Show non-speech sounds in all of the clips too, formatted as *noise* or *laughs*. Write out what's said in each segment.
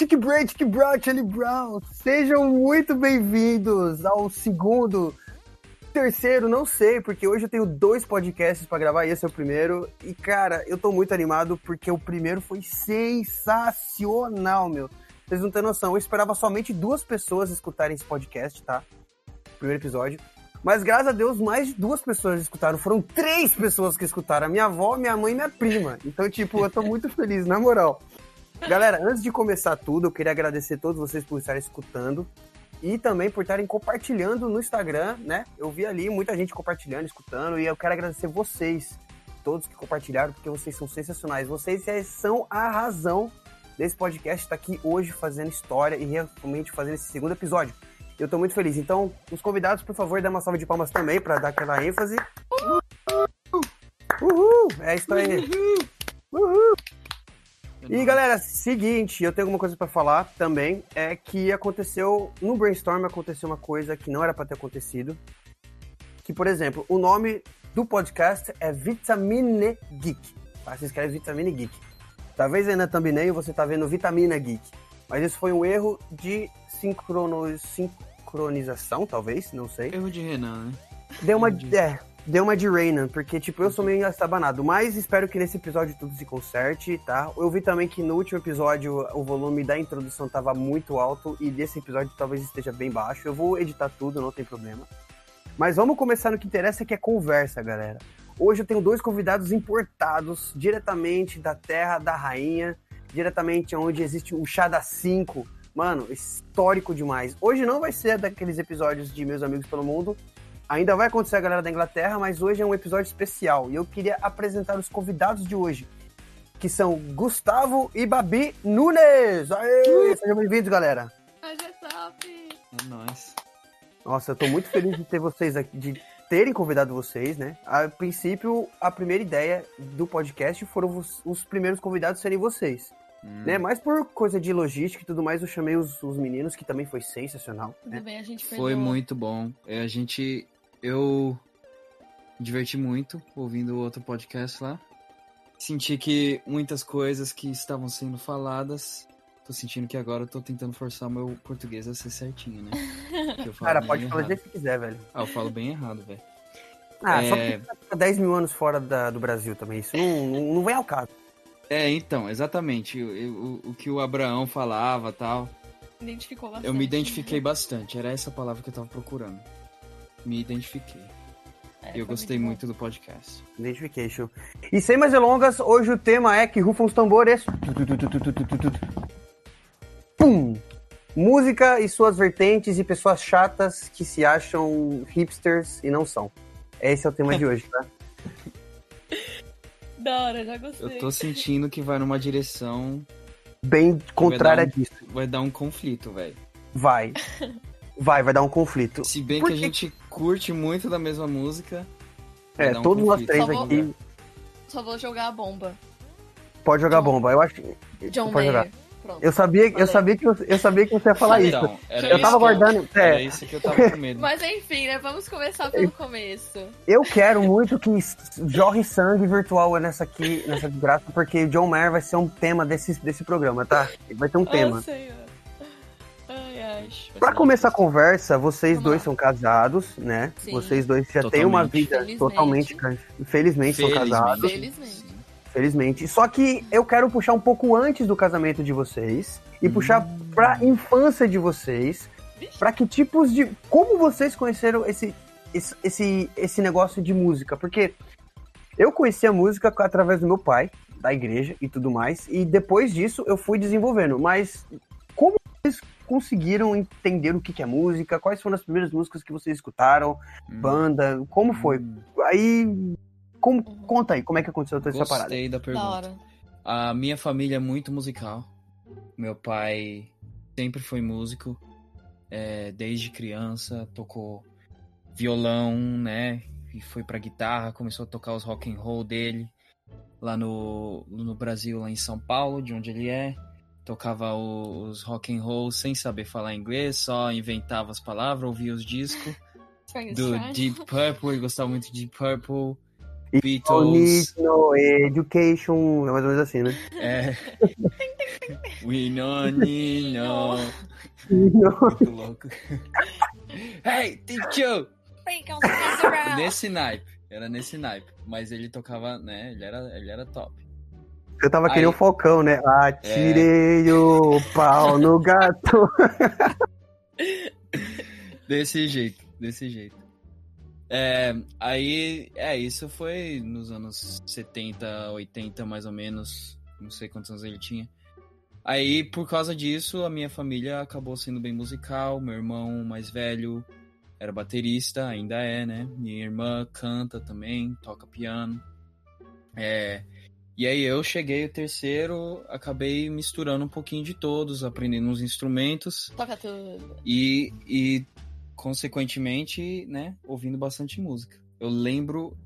Tic Bray, Tic Brown, Charlie Brown. Sejam muito bem-vindos ao segundo, terceiro, não sei, porque hoje eu tenho dois podcasts para gravar e esse é o primeiro. E, cara, eu tô muito animado porque o primeiro foi sensacional, meu. Vocês não têm noção, eu esperava somente duas pessoas escutarem esse podcast, tá? Primeiro episódio. Mas graças a Deus, mais de duas pessoas escutaram. Foram três pessoas que escutaram. A minha avó, minha mãe e minha prima. Então, tipo, eu tô muito feliz, na moral. Galera, antes de começar tudo, eu queria agradecer a todos vocês por estarem escutando e também por estarem compartilhando no Instagram, né? Eu vi ali muita gente compartilhando, escutando, e eu quero agradecer vocês, todos que compartilharam, porque vocês são sensacionais. Vocês são a razão desse podcast estar aqui hoje fazendo história e realmente fazendo esse segundo episódio. Eu tô muito feliz. Então, os convidados, por favor, dê uma salva de palmas também para dar aquela ênfase. Uhul! Uhul! É isso aí. Uhul! E galera, seguinte, eu tenho alguma coisa para falar também, é que aconteceu no brainstorm aconteceu uma coisa que não era para ter acontecido. Que, por exemplo, o nome do podcast é Vitamine Geek. Tá? Se escreve Vitamine Geek. Talvez aí na thumbnail você tá vendo Vitamina Geek. Mas isso foi um erro de sincrono... sincronização, talvez, não sei. Erro de Renan, né? Deu uma. É, deu uma de Rainan, porque, tipo, eu sou meio estabanado. Mas espero que nesse episódio tudo se conserte, tá? Eu vi também que no último episódio o volume da introdução tava muito alto e desse episódio talvez esteja bem baixo. Eu vou editar tudo, não tem problema. Mas vamos começar no que interessa, que é conversa, galera. Hoje eu tenho dois convidados importados diretamente da Terra da Rainha, diretamente onde existe o Chá da 5. Mano, histórico demais. Hoje não vai ser daqueles episódios de Meus Amigos pelo Mundo, Ainda vai acontecer a galera da Inglaterra, mas hoje é um episódio especial e eu queria apresentar os convidados de hoje, que são Gustavo e Babi Nunes. Aê! Sejam bem-vindos, galera. Hoje é top. É nóis. Nossa, eu tô muito feliz de ter vocês aqui, de terem convidado vocês, né? A princípio, a primeira ideia do podcast foram os, os primeiros convidados serem vocês. Hum. Né? Mas por coisa de logística e tudo mais, eu chamei os, os meninos, que também foi sensacional. Tudo Né? bem, a gente Foi perdoa. muito bom. É, A gente. Eu me diverti muito ouvindo o outro podcast lá. Senti que muitas coisas que estavam sendo faladas. Tô sentindo que agora eu tô tentando forçar o meu português a ser certinho, né? Que eu *laughs* falo Cara, pode falar do errado. jeito que quiser, velho. Ah, eu falo bem errado, velho. Ah, só É. porque você tá 10 mil anos fora da- do Brasil também. Isso não, não, não vem ao caso. É, então, exatamente. O, o, o que o Abraão falava tal. Identificou bastante. Eu me identifiquei bastante. Era essa palavra que eu tava procurando. Me identifiquei. É, E eu gostei bom. muito do podcast. Identification. E sem mais delongas, hoje o tema é que rufam os tambores. Pum! Música e suas vertentes e pessoas chatas que se acham hipsters e não são. Esse é o tema de hoje, tá? *laughs* Da hora, já gostei. Eu tô sentindo que vai numa direção. Bem contrária Vai um- disso. Vai dar um conflito, velho. Vai. *laughs* Vai, vai dar um conflito. Se bem Por que a que- gente curte muito da mesma música. É, um todos nós três Só vou- aqui. Só vou jogar a bomba. Pode jogar John- bomba. Eu acho que. John Pode jogar. Mayer. Pronto. Eu sabia, eu sabia que você, eu sabia que você ia falar isso. Então, era Eu isso tava guardando. Era É, isso que eu tava com medo. Mas enfim, né? Vamos começar pelo começo. eu quero muito que jorre sangue virtual nessa aqui, nessa desgraça, porque John Mayer vai ser um tema desse, desse programa, tá? Vai ter um tema. Senhor. Ai, ai. Pra começar a conversa, vocês Vamos dois lá. são casados, né? Sim. Vocês dois já têm uma Totalmente. vida Felizmente. totalmente. Infelizmente são Felizmente. casados. Felizmente. Felizmente. Só que eu quero puxar um pouco antes do casamento de vocês e Hum. puxar pra infância de vocês, pra que tipos de como vocês conheceram esse esse esse, esse negócio de música, porque eu conheci a música através do meu pai, da igreja e tudo mais, e depois disso eu fui desenvolvendo, mas como vocês conseguiram entender o que que é música? Quais foram as primeiras músicas que vocês escutaram? Hum. Banda? Como foi? Hum, Aí como, conta aí, como é que aconteceu toda essa parada? Gostei da Da pergunta. hora. A minha família é muito musical. Meu pai sempre foi músico. é, desde criança, tocou violão, né? E foi pra guitarra, começou a tocar os rock and roll dele lá no, no Brasil, lá em São Paulo, de onde ele é. Tocava os rock and roll sem saber falar inglês, só inventava as palavras, ouvia os discos *laughs* do. Deep Purple, ele gostava muito de Deep Purple. Beatles. No Education, é mais ou menos assim, né? É. *laughs* We know, Nino. Muito louco. Hey, teacher! Nesse naipe. Era nesse naipe. Mas ele tocava, né? Ele era, ele era top. Eu tava que nem Aí. o Falcão, né? Atirei o pau no gato. *laughs* Desse jeito, desse jeito. É, aí, é, isso foi nos anos 70, 80, mais ou menos. Não sei quantos anos ele tinha. Aí, por causa disso, a minha família acabou sendo bem musical. Meu irmão mais velho era baterista, ainda é, né? Minha irmã canta também, toca piano. É, e aí eu cheguei o terceiro, acabei misturando um pouquinho de todos, aprendendo uns instrumentos. Toca tudo. E, e, consequentemente, né, ouvindo bastante música. Eu lembro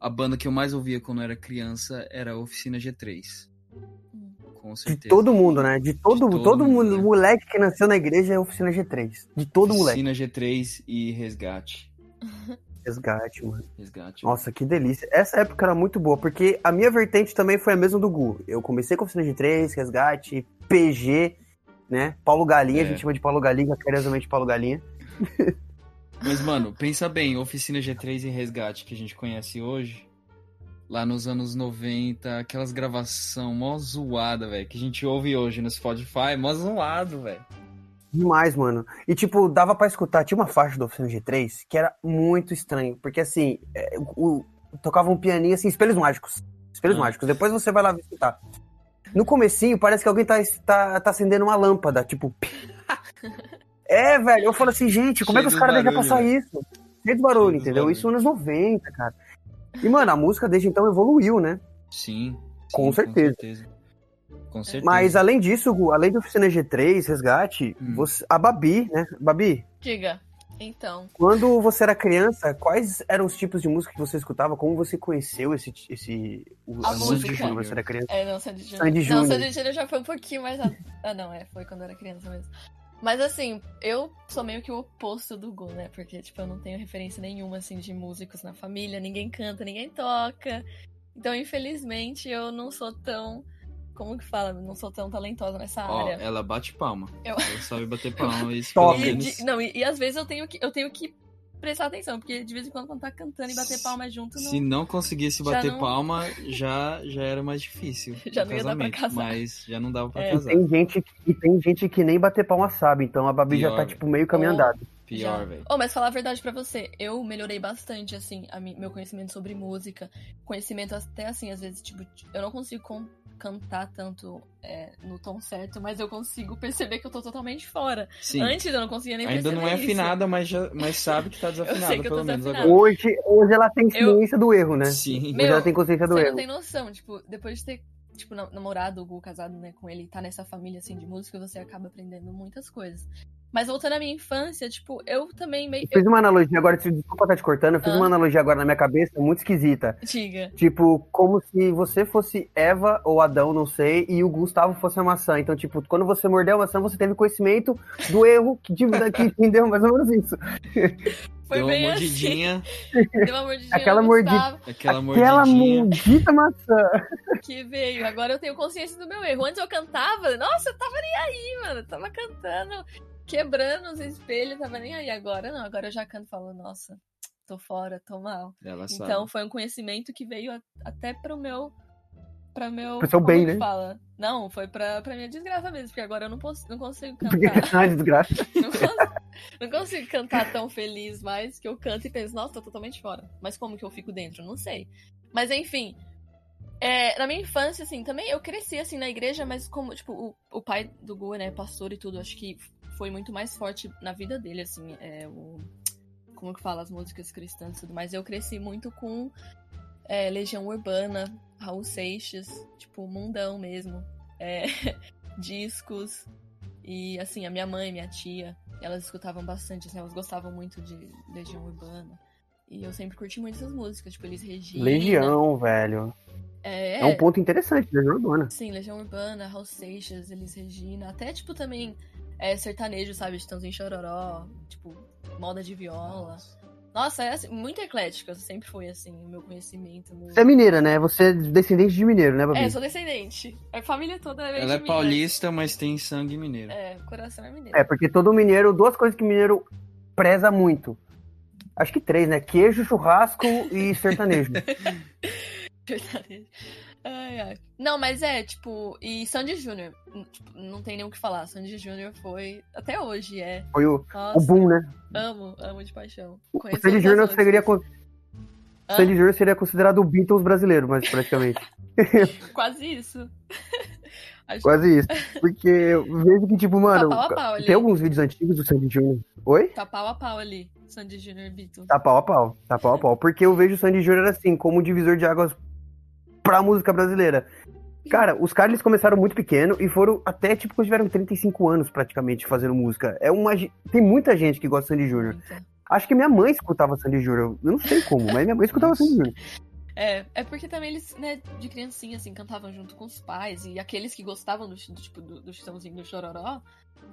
a banda que eu mais ouvia quando eu era criança era a Oficina G3. Hum. Com De certeza. todo mundo, né? De todo, De todo todo, mundo, mundo. né? moleque que nasceu na igreja é oficina G3. De todo moleque. Oficina G3 e Resgate. *laughs* Resgate, mano. Resgate. Nossa, que delícia. Essa época era muito boa, porque a minha vertente também foi a mesma do Gu. Eu comecei com oficina G3, Resgate, PG, né? Paulo Galinha, É. a gente chama de Paulo Galinha, carinhosamente Paulo Galinha. Mas, mano, pensa bem, Oficina G3 e Resgate que a gente conhece hoje, lá nos anos 90, aquelas gravação mó zoada, velho, que a gente ouve hoje no Spotify, mó zoado, velho. Demais, mano. E, tipo, dava pra escutar. Tinha uma faixa do Oficina G3 que era muito estranho. Porque, assim, é, o, tocava um pianinho, assim, espelhos mágicos. Espelhos Ah. mágicos. Depois você vai lá escutar. No comecinho, parece que alguém tá, tá, tá acendendo uma lâmpada. Tipo... *laughs* é, velho. Eu falo assim, gente, como é que Cheio os caras deixam passar isso? Cheio de barulho, Cheio de entendeu? barulho. Isso nos 90, cara. E, mano, a música desde então evoluiu, né? Sim. Com sim, certeza. Com certeza. Com certeza. Mas, além disso, Gu, além do Oficina G3, Resgate, Hum. você, a Babi, né? Babi, Diga. Então, Quando você era criança, quais eram os tipos de música que você escutava? Como você conheceu esse, esse o- A a música quando você era criança? é, não, Sandy Júnior. Sandy Não, Júnior. Sandy Júnior já foi um pouquinho mais. a- Ah, não, é, foi quando eu era criança mesmo. Mas assim, eu sou meio que o oposto do Gu, né? Porque, tipo, eu não tenho referência nenhuma, assim, de músicos na família, ninguém canta, ninguém toca. Então, infelizmente, eu não sou tão. Como que fala? Não sou tão talentosa nessa Ó, área. ela bate palma. Eu- Ela sabe bater palma. *laughs* Isso pelo E, de- não, e, e às vezes eu tenho que, eu tenho que prestar atenção, porque de vez em quando, quando tá cantando e bater palma junto, não. Se não conseguisse Já bater não- palma, já, já era mais difícil. *laughs* Já não ia dar pra casamento, casar. Mas já não dava pra É. casar. Tem gente, e tem gente que nem bater palma sabe, então a Babi já Pior, tá, velho. tipo, meio caminho andado. Pior, Já. velho. Oh, mas falar a verdade pra você, eu melhorei bastante, assim, a mi- meu conhecimento sobre música. Conhecimento até, assim, às vezes, tipo, eu não consigo con- cantar tanto é, no tom certo, mas eu consigo perceber que eu tô totalmente fora. Sim. Antes eu não conseguia nem Ainda perceber não é isso. afinada, mas, já, mas sabe que tá *laughs* sei desafinada, que eu tô pelo menos desafinada. agora. Hoje, hoje ela tem ciência do erro, né? Sim. Meu, hoje ela tem consciência do Você erro. não tem noção, tipo, depois de ter, tipo, na- namorado, o Gu casado, né, com ele, tá nessa família, assim, de música, você acaba aprendendo muitas coisas. Mas voltando à minha infância, tipo, eu também meio... Eu fiz uma analogia agora, desculpa estar te cortando, eu fiz Ah. uma analogia agora na minha cabeça muito esquisita. Diga. Tipo, como se você fosse Eva ou Adão, não sei, e o Gustavo fosse a maçã. Então, tipo, quando você mordeu a maçã, você teve conhecimento do erro que, tipo, que *laughs* entendeu mais ou menos isso. Foi Deu uma assim. mordidinha, *laughs* Deu uma mordidinha Aquela mordi- aquela Aquela mordidinha. maldita maçã. que veio. Agora eu tenho consciência do meu erro. Antes eu cantava, nossa, eu tava nem aí, mano. Eu tava cantando, quebrando os espelhos, tava nem aí. Agora não, agora eu já canto e falo, nossa, tô fora, tô mal. Ela sabe. Então foi um conhecimento que veio a- até pro meu. Pra meu. Pro seu bem, né? Fala? Não, foi pra, pra minha desgraça mesmo, porque agora eu não, posso, não consigo *laughs* cantar. *laughs* ah, desgraça. *laughs* não, consigo, não consigo cantar tão feliz mais que eu canto e penso, nossa, tô totalmente fora. Mas como que eu fico dentro? Não sei. Mas enfim. é, na minha infância, assim, também eu cresci assim na igreja, mas como, tipo, o, o pai do Gu, né, pastor e tudo, acho que foi muito mais forte na vida dele, assim, é, o, como que fala, as músicas cristãs e tudo mais. Eu cresci muito com é, Legião Urbana, Raul Seixas, tipo, mundão mesmo. É, *laughs* discos. E assim, a minha mãe, minha tia, elas escutavam bastante, assim, elas gostavam muito de Legião Urbana. E eu sempre curti muito essas músicas, tipo, eles Regina. Legião, velho. É, É um ponto interessante, Legião Urbana. Sim, Legião Urbana, Raul Seixas, Elis Regina. Até, tipo, também é, sertanejo, sabe? Estãozinho Chororó. Tipo, moda de viola. Nossa, é assim, muito eclética. Sempre foi assim, o meu conhecimento. Você é mineira, né? Você é descendente de mineiro, né, Babi? É, sou descendente. A família toda é Ela é paulista, mas tem sangue mineiro. É, o coração é mineiro. É, porque todo mineiro, duas coisas que mineiro preza muito. Acho que três, né? Queijo, churrasco e sertanejo. *laughs* *laughs* Sertanejo. Ai, ai. Não, mas é, tipo, e Sandy Júnior, n- tipo, não tem nem o que falar. Sandy Júnior foi, até hoje, é. Foi o, Nossa, o boom, né? amo, amo de paixão. O Sandy Júnior seria, Hã? Sandy Júnior seria considerado o Beatles brasileiro, mas praticamente. *laughs* Quase isso. *laughs* Acho Quase isso. Porque eu vejo que, tipo, mano, Tá pau pau tem alguns vídeos antigos do Sandy Júnior. Oi? tá pau a pau ali, Sandy Júnior e Beatles. Tá pau a pau. Tá pau a *laughs* pau. Porque eu vejo o Sandy Júnior assim, como um divisor de águas pra música brasileira. Cara, os caras eles começaram muito pequeno e foram até, tipo, quando tiveram 35 anos praticamente fazendo música. É uma. Tem muita gente que gosta de Sandy Júnior. Acho que minha mãe escutava Sandy Júnior. Eu não sei como, mas minha mãe escutava. Sandy Júnior. É, é porque também eles, né, de criancinha, assim, cantavam junto com os pais. E aqueles que gostavam do, do tipo, do, do Chitãozinho do Chororó,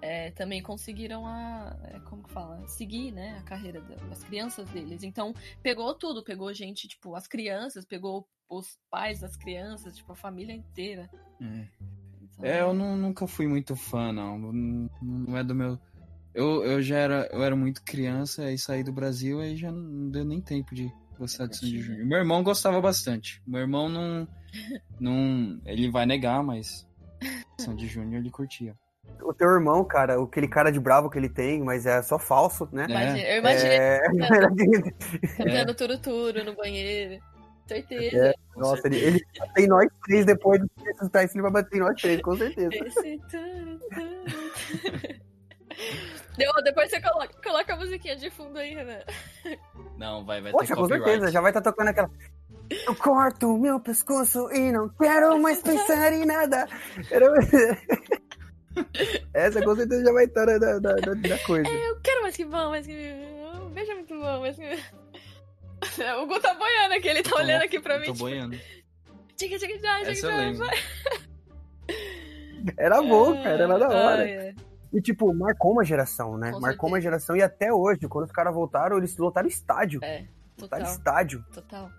é, também conseguiram a, é, como que fala? Seguir, né, a carreira da- das crianças deles. Então, pegou tudo. Pegou gente, tipo, as crianças, pegou os pais das crianças, tipo, a família inteira. É. Então, É, eu nu- nunca fui muito fã, não. Não, não é do meu. Eu, eu já era, eu era muito criança, aí saí do Brasil, aí já não deu nem tempo de gostar de Sandy Júnior. Meu irmão gostava bastante. Meu irmão não. não ele vai negar, mas. Sandy Júnior ele curtia. O teu irmão, cara, aquele cara de bravo que ele tem, mas é só falso, né? Imagina- eu imaginei *laughs* É... cantando turuturo no banheiro. Certeza. É, Nossa, ele, ele bate em nós três depois do escutar isso, ele vai bater em nós três, com certeza. Depois você coloca, coloca a musiquinha de fundo aí, Renan. Não, vai, vai Poxa, ter com copyright. certeza, já vai estar tocando aquela. Eu corto meu pescoço e não quero mais pensar em nada. Era- *laughs* Essa com certeza já vai estar da, da, da, da coisa. Eu quero mais que bom, mais que. Um beijo é muito bom, mais que. *laughs* O Gu tá boiando aqui, ele tá olhando aqui pra mim. Tô tipo, boiando. Tchica, tchica, tchica, Essa tchica, eu lembro. Era bom, cara, era da hora. Ai, é. E, tipo, marcou uma geração, né? Com marcou uma certeza. geração e até hoje, quando os caras voltaram, eles lotaram estádio. É, Lotaram total, estádio. total.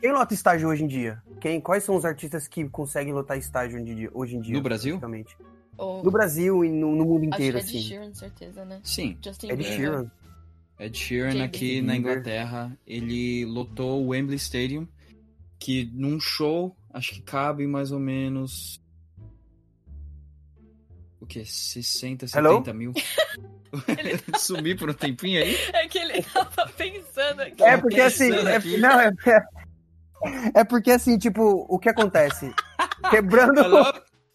Quem lota estádio hoje em dia? Quem, quais são os artistas que conseguem lotar estádio hoje em dia? Hoje em dia No Brasil? No Brasil e no, no mundo Acho que inteiro, é assim. Sheeran, certeza, né? Sim, Justin Ed Bieber. Sheeran. Ed Sheeran aqui na Bieber. Inglaterra, ele lotou o Wembley Stadium, que num show, acho que cabe mais ou menos. O que? 60, Hello? 70 mil? *laughs* *laughs* Sumi por um tempinho aí? É que ele tava pensando aqui. É porque assim, é, não, é, é porque assim, tipo, o que acontece? *laughs* Quebrando, Hello?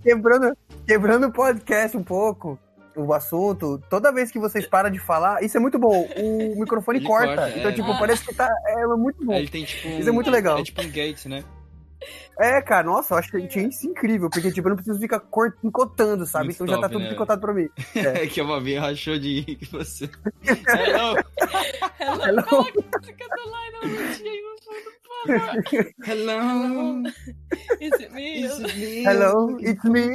quebrando, quebrando o podcast um pouco, o assunto, toda vez que vocês param de falar, isso é muito bom, o *laughs* microfone Ele corta, corta, então é. tipo, parece que tá, é muito bom. Aí ele tem tipo um, Isso é muito legal. É tipo um gate, né? É, cara, nossa, eu acho que isso incrível, porque tipo, eu não preciso ficar cort- picotando, sabe? Muito então já tá top, tudo né? picotado pra mim. *laughs* É que a Babi rachou de rir que você. *laughs* Hello! Hello, Hello. por favor. Hello! Is it me? Is it me? Hello, it's me.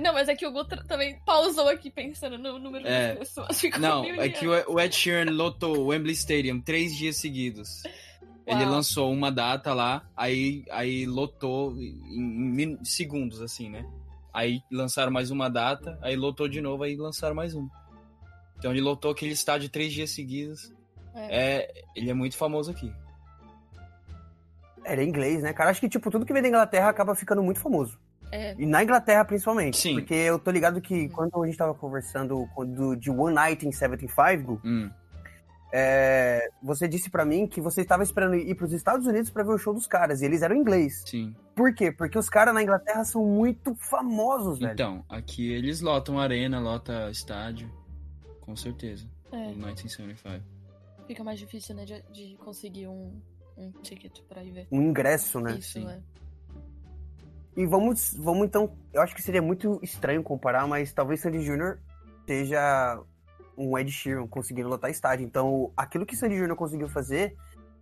Não, mas é que o Gu tra- também pausou aqui pensando no número É. das pessoas. *laughs* Ficou Não, é que o Ed Sheeran lotou o Wembley Stadium três dias seguidos. Ele Uau. lançou uma data lá, aí, aí lotou em, segundos, assim, né? Aí lançaram mais uma data, aí lotou de novo, aí lançaram mais uma. Então ele lotou aquele estádio três dias seguidos. É, ele é muito famoso aqui. Era inglês, né, cara? Acho que, tipo, tudo que vem da Inglaterra acaba ficando muito famoso. É, E na Inglaterra, principalmente. Sim. Porque eu tô ligado que quando a gente tava conversando quando, de One Night in 75, Gu, Hum, é, você disse pra mim que você estava esperando ir pros Estados Unidos pra ver o show dos caras. E eles eram inglês. sim. Por quê? Porque os caras na Inglaterra são muito famosos, velho. Então, aqui eles lotam arena, lota estádio. Com certeza. é, O 1975. fica mais difícil, né, de, de conseguir um, um ticket pra ir ver. Um ingresso, né? Isso, Sim. é. E vamos, vamos então. Eu acho que seria muito estranho comparar, mas talvez Sandy Jr. seja um Ed Sheeran conseguindo lotar estádio. Então, aquilo que Sandy Jr. conseguiu fazer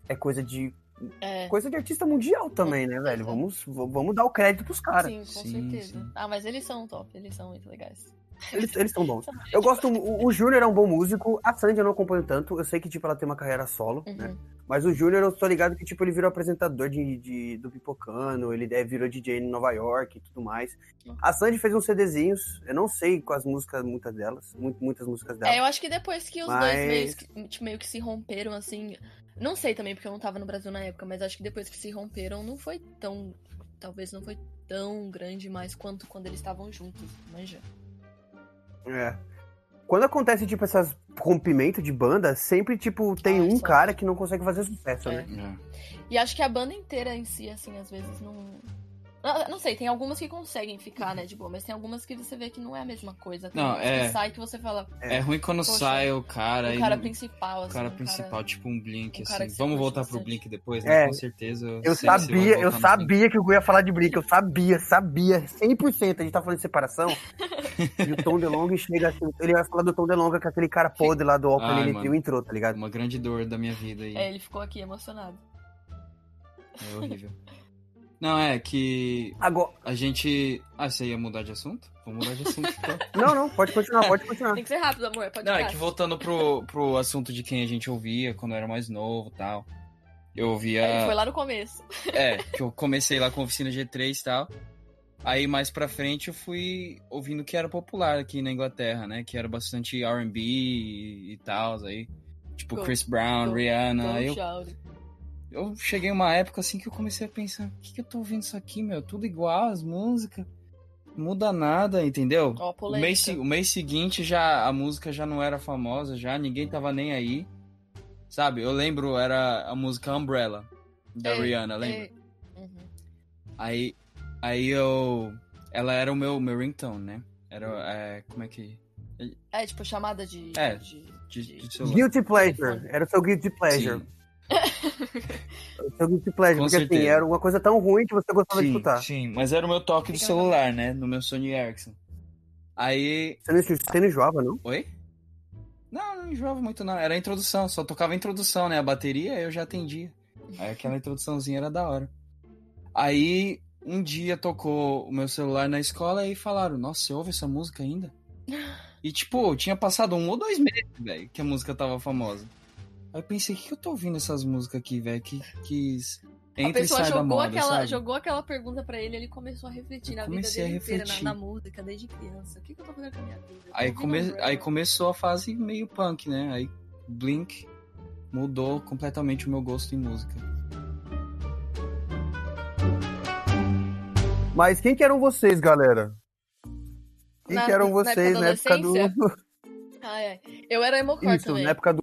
é coisa de É, coisa de artista mundial também, né, velho? Vamos, vamos dar o crédito pros caras. sim, com Sim, certeza. sim. Ah, mas eles são top, eles são muito legais. Eles eles são bons. Eu gosto. O, o Júnior é um bom músico. A Sandy eu não acompanho tanto. Eu sei que, tipo, ela tem uma carreira solo, né? Uhum. Mas o Júnior, eu tô ligado que, tipo, ele virou apresentador de, de- do Pipocano, ele é, virou DJ em Nova York e tudo mais. A Sandy fez uns CDzinhos, eu não sei quais músicas, muitas delas, mu- muitas músicas dela. É, eu acho que depois que os Mas- dois meio que, tipo, meio que se romperam, assim. Não sei também, porque eu não tava no Brasil na época, mas acho que depois que se romperam, não foi tão. Talvez não foi tão grande mais quanto quando eles estavam juntos, manja. É. Quando acontece, tipo, essas rompimento de banda, sempre, tipo, tem Ah, um cara que não consegue fazer sucesso, É. né? E acho que a banda inteira em si, assim, às vezes não. Não, não sei, tem algumas que conseguem ficar, né, de boa, mas tem algumas que você vê que não é a mesma coisa. Tem Não, é. que sai que você fala, É, ruim quando Poxa, sai o cara. o cara principal, o assim. cara um principal, tipo um Blink, um cara assim. Vamos voltar pro. Blink depois, É. né? Com certeza. Eu vai sabia, eu sabia que o Gu ia falar de Blink, eu sabia, sabia, 100%. A gente tá falando de separação. e o Tom DeLonge chega assim, ele vai falar do Tom DeLonge, que é aquele cara podre lá do Open ele mano. entrou, tá ligado? Uma grande dor da minha vida aí. É, ele ficou aqui emocionado. É horrível. *laughs* Não, é que Agora, a gente. Ah, você ia mudar de assunto? Vamos mudar de assunto, então. *laughs* não, não, pode continuar, pode continuar. Tem que ser rápido, amor, pode Não, é que voltando pro, pro assunto de quem a gente ouvia quando eu era mais novo e tal. Eu ouvia. Ele foi lá no começo. É, que eu comecei lá com a oficina G3 e tal. Aí mais pra frente eu fui ouvindo que era popular aqui na Inglaterra, né? Que era bastante R&B e, e tal, aí. Tipo Go- Chris Brown, go- Rihanna. Aí eu. Eu cheguei uma época assim que eu comecei a pensar, o que, que eu tô ouvindo isso aqui, meu? Tudo igual, as músicas. Não muda nada, entendeu? Ó, O mês, o mês seguinte já a música já não era famosa, já ninguém tava nem aí. Sabe? Eu lembro, era a música Umbrella da É, Rihanna, lembra? é. Uhum. Aí, aí eu. Ela era o meu, meu ringtone, né? Era. É, como é que. É, tipo, chamada de. É, de- De, de- de. Guilty Pleasure, era o seu Guilty Pleasure. Sim, O seu Guilty Pleasure, porque assim, certeza. era uma coisa tão ruim que você gostava de sim, escutar. sim, mas era o meu toque do celular, né? No meu Sony Ericsson. Aí. Você não, você não enjoava, não? Oi? Não, não enjoava muito, não. Era a introdução, só tocava a introdução, né? A bateria eu já atendia. Aí aquela introduçãozinha era da hora. Aí um dia tocou o meu celular na escola e falaram: Nossa, você ouve essa música ainda? *laughs* E tipo, tinha passado um ou dois meses, velho, que a música tava famosa. Aí eu pensei: O que, que eu tô ouvindo essas músicas aqui, velho? Que, que A entra e pessoa sai da jogou moda, aquela, sabe? jogou aquela pergunta pra ele ele começou a refletir Eu na vida a dele inteira, na, refletir. na música, desde criança. O que, que eu tô fazendo com a minha vida? Aí, come... Aí começou a fase meio punk, né? Aí Blink mudou completamente o meu gosto em música. Mas quem que eram vocês, galera? Quem Na- que eram na época vocês na época do. Ah, *laughs* é. Eu era emocore Isso, também. na época do,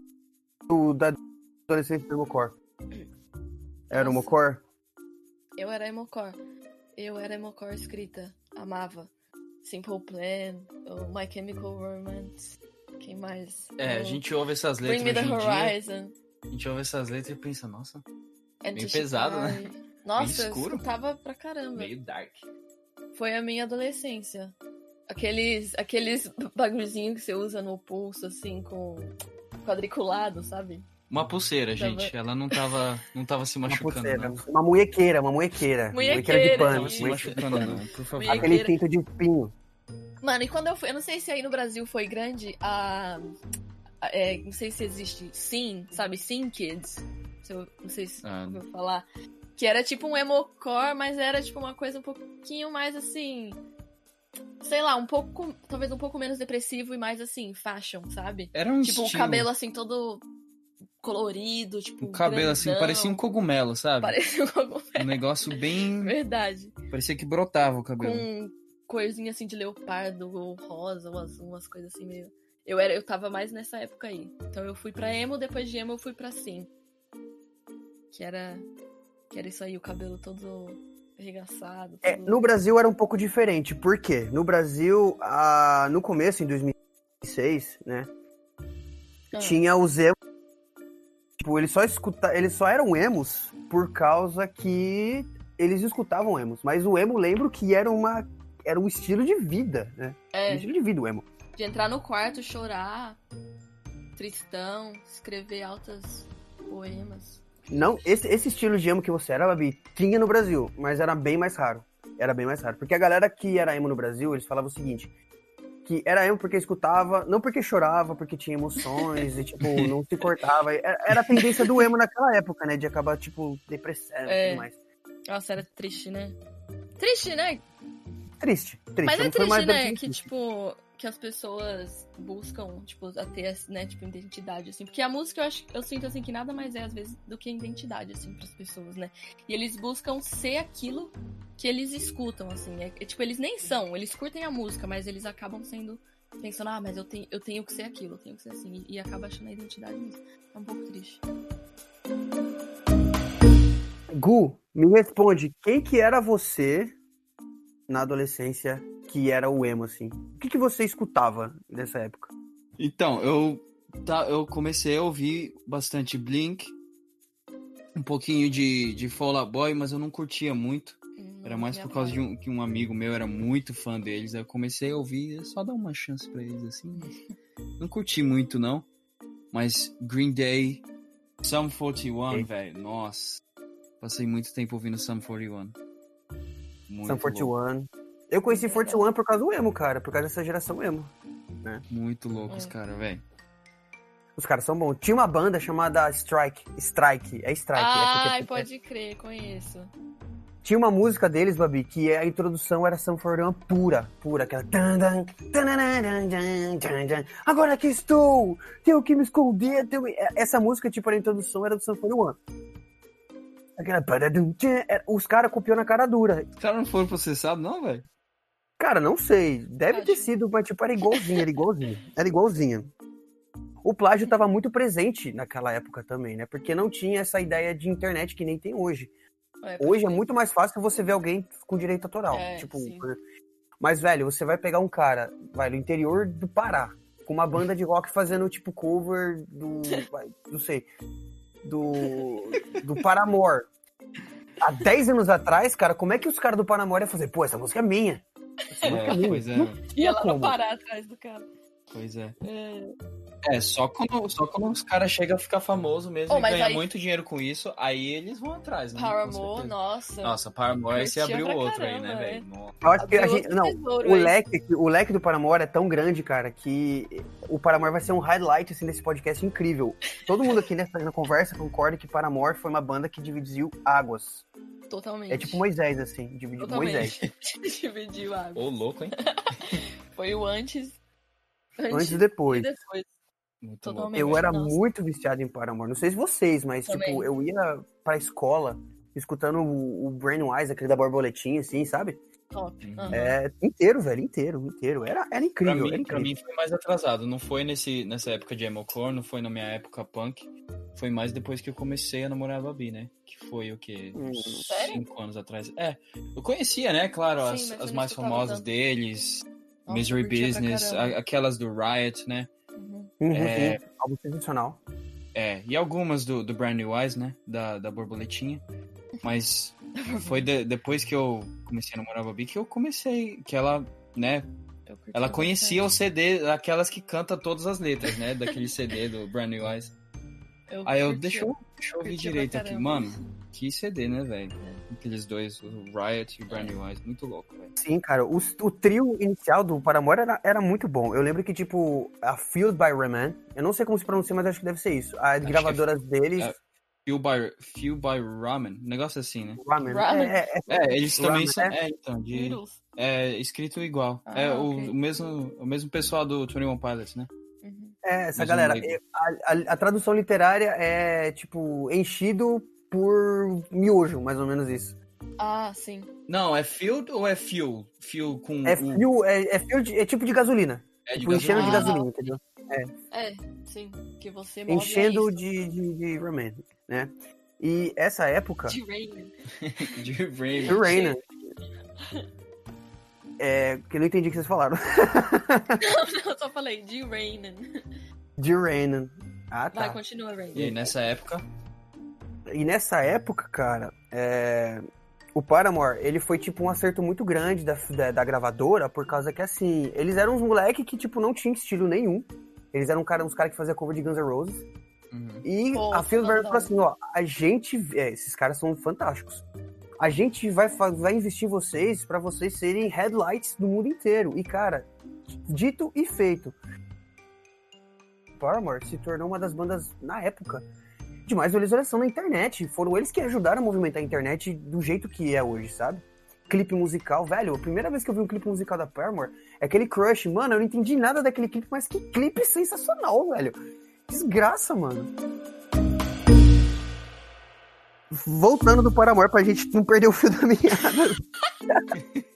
do- da adolescência do Mocor. Era o. Mocor? Eu era emocore. Eu era emocore escrita. Amava. Simple Plan, o My Chemical Romance. Quem mais? É, a O gente ouve essas Bring letras Me the em dia. Horizon. A gente ouve essas letras e pensa, nossa, Anti pesado, né? Nossa, eu escuro. escutava pra caramba. meio dark. Foi a minha adolescência. Aqueles, aqueles bagulhozinhos que você usa no pulso, assim, com quadriculado, sabe? Uma pulseira, Tava- gente. Ela não tava, não tava se Uma machucando, pulseira. não. Uma munhequeira, uma munhequeira. Munhequeira, de pano. se machucando, não, por favor. Aquele cinto de espinho. Mano, e quando eu fui, eu não sei se aí no Brasil foi grande a. é, não sei se existe Sim, sabe? Sim Kids. Se eu- não sei se Ah. ouviu falar. Que era tipo um emocore, mas era tipo uma coisa um pouquinho mais assim. Sei lá, um pouco. Talvez um pouco menos depressivo e mais assim, fashion, sabe? Era um Tipo, o estilo. cabelo assim todo colorido, tipo. O cabelo assim, grandão. parecia um cogumelo, sabe? Parecia um cogumelo. Um negócio bem. *laughs* Verdade. Parecia que brotava o cabelo. Com coisinha assim de leopardo, ou rosa, ou azul, umas coisas assim meio. Eu, era, eu tava mais nessa época aí. Então eu fui pra emo, depois de emo eu fui pra sim. Que era. Que era isso aí, o cabelo todo arregaçado. É, no Brasil era um pouco diferente. Por quê? No Brasil, ah, no começo, em 2006, né? Ah. Tinha os emos. Tipo, eles só escuta... eles só eram emos por causa que eles escutavam emos. Mas o emo, lembro que era uma. Era um estilo de vida, né? Um É, estilo de vida o emo. de entrar no quarto, chorar, tristão, escrever altas poemas. Não, esse, esse estilo de emo que você era, Babi, tinha no Brasil, mas era bem mais raro. Era bem mais raro. Porque a galera que era emo no Brasil, eles falavam o seguinte: que era emo porque escutava, não porque chorava, porque tinha emoções e, tipo, *laughs* não se cortava. Era, era a tendência do emo naquela época, né? De acabar, tipo, depressão e É. tudo mais. Nossa, era triste, né? Triste, né? Triste, triste. Mas é triste, né? depressivo. Que, tipo, que as pessoas buscam, tipo, a ter, né, tipo, identidade, assim. Porque a música, eu acho, eu sinto, assim, que nada mais é, às vezes, do que identidade, assim, pras pessoas, né? E eles buscam ser aquilo que eles escutam, assim. É, é, tipo, eles nem são, eles curtem a música, mas eles acabam sendo, pensando, ah, mas eu tenho, eu tenho que ser aquilo, eu tenho que ser assim. E, e acaba achando a identidade nisso. É um pouco triste. Gu, me responde, quem que era você na adolescência que era o emo, assim? O que, que você escutava nessa época? Então, eu, tá, eu comecei a ouvir bastante Blink, um pouquinho de, de Fall Out Boy, mas eu não curtia muito. Era mais por causa de um, que um amigo meu era muito fã deles. Aí eu comecei a ouvir, só dar uma chance pra eles assim. *laughs* Não curti muito, não. Mas Green Day, Sum 41, Ok. velho, nossa. Passei muito tempo ouvindo Sum 41. Muito louco, 41. Eu conheci Legal. 41 por causa do emo, cara, por causa dessa geração emo. muito loucos, É. cara, velho. Os caras são bons. Tinha uma banda chamada Strike. Strike. É Strike. é Ai, porque- pode crer, conheço. Tinha uma música deles, Babi, que a introdução era 41 pura, pura, aquela. tan, tan, tananaran, tan, tan, tan. Agora que estou, tenho que me esconder. tenho- é, Essa música, tipo, a introdução era do 41. Aquela. é, Os caras copiou na cara dura. Os caras não foram processados, não, velho? Cara, não sei. Deve ter sido, mas tipo, era igualzinho, era igualzinho. Era igualzinho. O plágio tava muito presente naquela época também, né? Porque não tinha essa ideia de internet que nem tem hoje. É, Hoje é muito mais fácil você ver alguém com direito autoral. É, tipo, sim. por- mas, velho, você vai pegar um cara, vai, no interior do Pará, com uma banda de rock fazendo, tipo, cover do. *laughs* não sei. Do. Do Paramore. Há 10 anos atrás, cara, como é que os caras do Paramore iam fazer? Pô, essa música é minha. Essa música é É, minha. pois é, Não lá como. no Pará atrás do cara. pois é. É. É, só quando, só quando os caras chegam a ficar famoso mesmo Oh, e ganhar aí- muito dinheiro com isso, aí eles vão atrás, né? Paramore, nossa. Nossa, Paramore, aí você abriu outro aí, caramba, né, é. velho? Eu acho que a gente. Não, tesouro o aí. leque, o leque do Paramore é tão grande, cara, que o Paramore vai ser um highlight assim, desse podcast incrível. Todo mundo aqui nessa na conversa concorda que Paramore foi uma banda que dividiu águas. Totalmente. É tipo Moisés, assim, dividiu Moisés. Totalmente. *laughs* Dividiu a Ô, louco, hein? *laughs* Foi o antes. Antes e depois. e depois. Eu era Nossa. muito viciado em Paramore. Não sei se vocês, mas, Também. tipo, eu ia pra escola escutando o, o Brain Wise, aquele da borboletinha, assim, sabe? Top. Uhum. É, inteiro, velho, inteiro, inteiro. Era, era Pra incrível, era mim, pra incrível. mim foi mais atrasado. Não foi nesse, nessa época de emocore, não foi na minha época punk. Foi mais depois que eu comecei a namorar a Babi, né? Que foi o quê? Uns Sério? cinco anos atrás. É, eu conhecia, né? Claro, Sim, as, as mais famosas deles. Nossa, Misery pra Business, aquelas do Riot, né? Uhum. É. uhum. Algo sensacional. É, e algumas do, do Brand New Wise, né? Da, da borboletinha. Mas *laughs* foi de- depois que eu comecei a namorar a Babi que eu comecei, que ela, né? Ela conhecia o. CD, daquelas que canta todas as letras, né? Daquele CD do Brand New Wise. Eu Aí eu, deixa eu, deixa eu ouvir direito aqui. Mano, que CD, né, velho? Aqueles dois, o Riot e o Brand New Wise. Muito louco, velho. Sim, cara, o, o trio inicial do Paramore era, era muito bom. Eu lembro que, tipo, a Field by Raman, eu não sei como se pronuncia, mas acho que deve ser isso. As que é gravadoras deles, é- Fuel by, Fuel by Ramen. Um negócio assim, né? Ramen. Ramen? É, é, É, eles também Ramen, são. é. É, então, de. É escrito igual. Ah, é o, ok. o mesmo, o mesmo pessoal do 21 Pilots, né? Uhum. é, essa Mas galera. é, A, a- a tradução literária é, tipo, enchido por miojo, mais ou menos isso. Ah, sim. Não, é Field ou é Fuel? Fuel com. É, fio, é, é, fio de- é tipo de gasolina. É de tipo, enchendo de gasolina. gasolina, entendeu? É, sim. Que você move Enchendo de, de, de ramen, né? E essa época, De Rain. *laughs* De Raven. do Raina, é, que eu não entendi o que vocês falaram. *laughs* Eu só falei de Rain. De Raina. Ah, Vai, tá. continua, Rain. E aí, nessa época, E nessa época, cara, é, o Paramore, ele foi tipo um acerto muito grande da, da, da gravadora, por causa que assim, eles eram uns moleque que tipo não tinham estilo nenhum. Eles eram cara, uns caras que faziam cover de Guns N' Roses. uhum, E Pô, a Phil total. falou assim, ó, a gente, é, esses caras são fantásticos. A gente vai, vai investir em vocês pra vocês serem headlights do mundo inteiro. E cara, dito e feito. Paramore se tornou uma das bandas, na época, de mais visualização na internet. Foram eles que ajudaram a movimentar a internet do jeito que é hoje, sabe? Clipe musical, velho, a primeira vez que eu vi um clipe musical da Paramore é aquele Crush. Mano, eu não entendi nada daquele clipe, mas que clipe sensacional, velho. Desgraça, mano. Voltando do Paramore pra gente não perder o fio da meada. *laughs*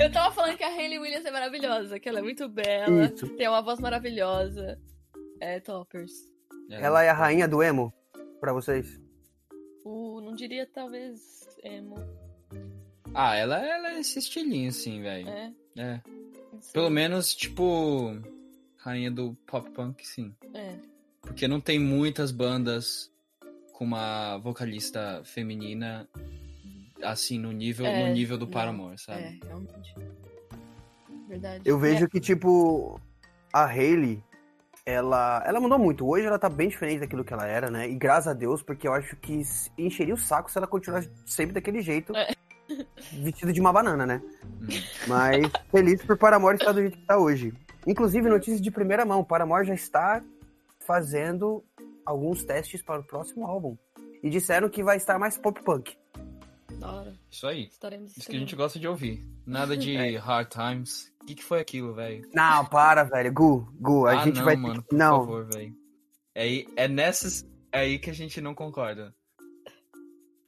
Eu tava falando que a Hayley Williams é maravilhosa, que ela é muito bela, Isso. tem uma voz maravilhosa. É, toppers. Ela é a rainha do emo, pra vocês? O, não diria talvez emo. Ah, ela, ela é esse estilinho, assim, velho. É, É. sei. Pelo menos, tipo, rainha do pop punk, sim. É. Porque não tem muitas bandas com uma vocalista feminina assim no nível É, no nível do não, Paramore, sabe? É, realmente. Verdade. Eu vejo É, que, tipo, a Hayley, ela, ela mudou muito. Hoje ela tá bem diferente daquilo que ela era, né? E graças a Deus, porque eu acho que encheria o saco se ela continuasse sempre daquele jeito, É. vestida de uma banana, né? Hum. Mas feliz por Paramore estar do jeito que tá hoje. Inclusive, notícias de primeira mão, Paramore já está fazendo alguns testes para o próximo álbum. E disseram que vai estar mais pop punk. Da hora. Isso aí. Estaremos Isso que a gente gosta de ouvir. Nada de *laughs* É. hard times. O que, que foi aquilo, velho? Não, para, velho. Gu, Gu, a ah, gente não, vai. mano, por não, favor, velho. É, aí- é nessas. É aí que a gente não concorda.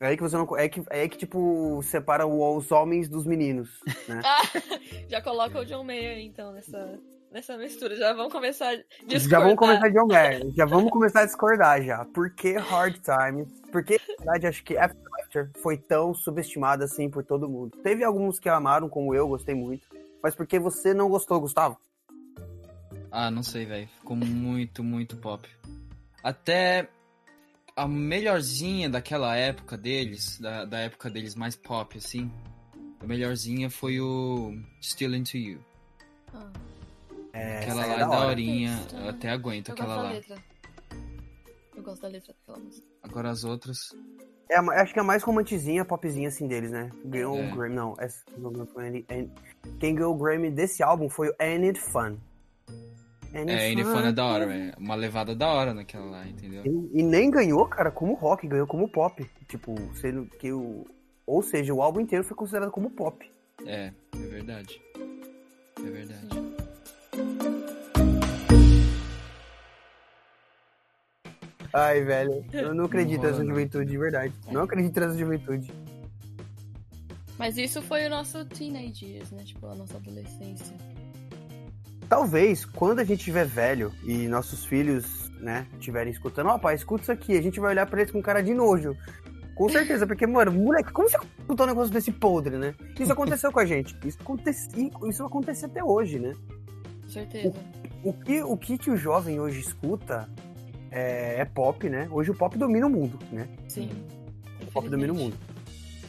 É aí que você não. É que, é aí que tipo, separa o- os homens dos meninos, né? Ah, *laughs* já coloca o John Mayer, então, nessa, nessa mistura. Já vamos começar a discordar. já vamos começar de Homer. Já vamos começar a discordar já. Por que Hard Times? Porque, na verdade, acho que After After foi tão subestimada assim por todo mundo. Teve alguns que amaram, como eu, gostei muito. Mas por que você não gostou, Gustavo? Ah, não sei, velho. Ficou muito, muito pop. Até a melhorzinha daquela época deles, da, da época deles mais pop, assim. A melhorzinha foi o Still Into You. Ah, É, aquela essa lá é é da da hora. horinha, Isso. eu até aguento eu aquela gosto da lá. letra. Eu gosto da letra daquela música. Agora as outras. É, acho que é a mais romantizinha, popzinha assim deles, né? Ganhou É. o Grammy. Não, Ain't- quem ganhou o Grammy desse álbum foi o Ain't It Fun. Ain't É, It Ain't Fun é da hora, velho. Uma levada da hora naquela lá, entendeu? E, e nem ganhou, cara, como rock, ganhou como pop. Tipo, sendo que o. Ou seja, o álbum inteiro foi considerado como pop. É, é verdade. É verdade. Ai, velho, eu não acredito nessa juventude, de verdade. Não acredito nessa juventude. Mas isso foi o nosso teenage years, né? Tipo, a nossa adolescência. Talvez, quando a gente estiver velho e nossos filhos, né, estiverem escutando, ó, pai, escuta isso aqui, a gente vai olhar pra eles com cara de nojo. Com certeza, porque, mano, moleque, como você escutou um negócio desse podre, né? Isso aconteceu com a gente. Isso acontece, isso acontece até hoje, né? Com certeza. O que, o que, que o jovem hoje escuta é, é pop, né? Hoje o pop domina o mundo, né? Sim. O pop domina o mundo.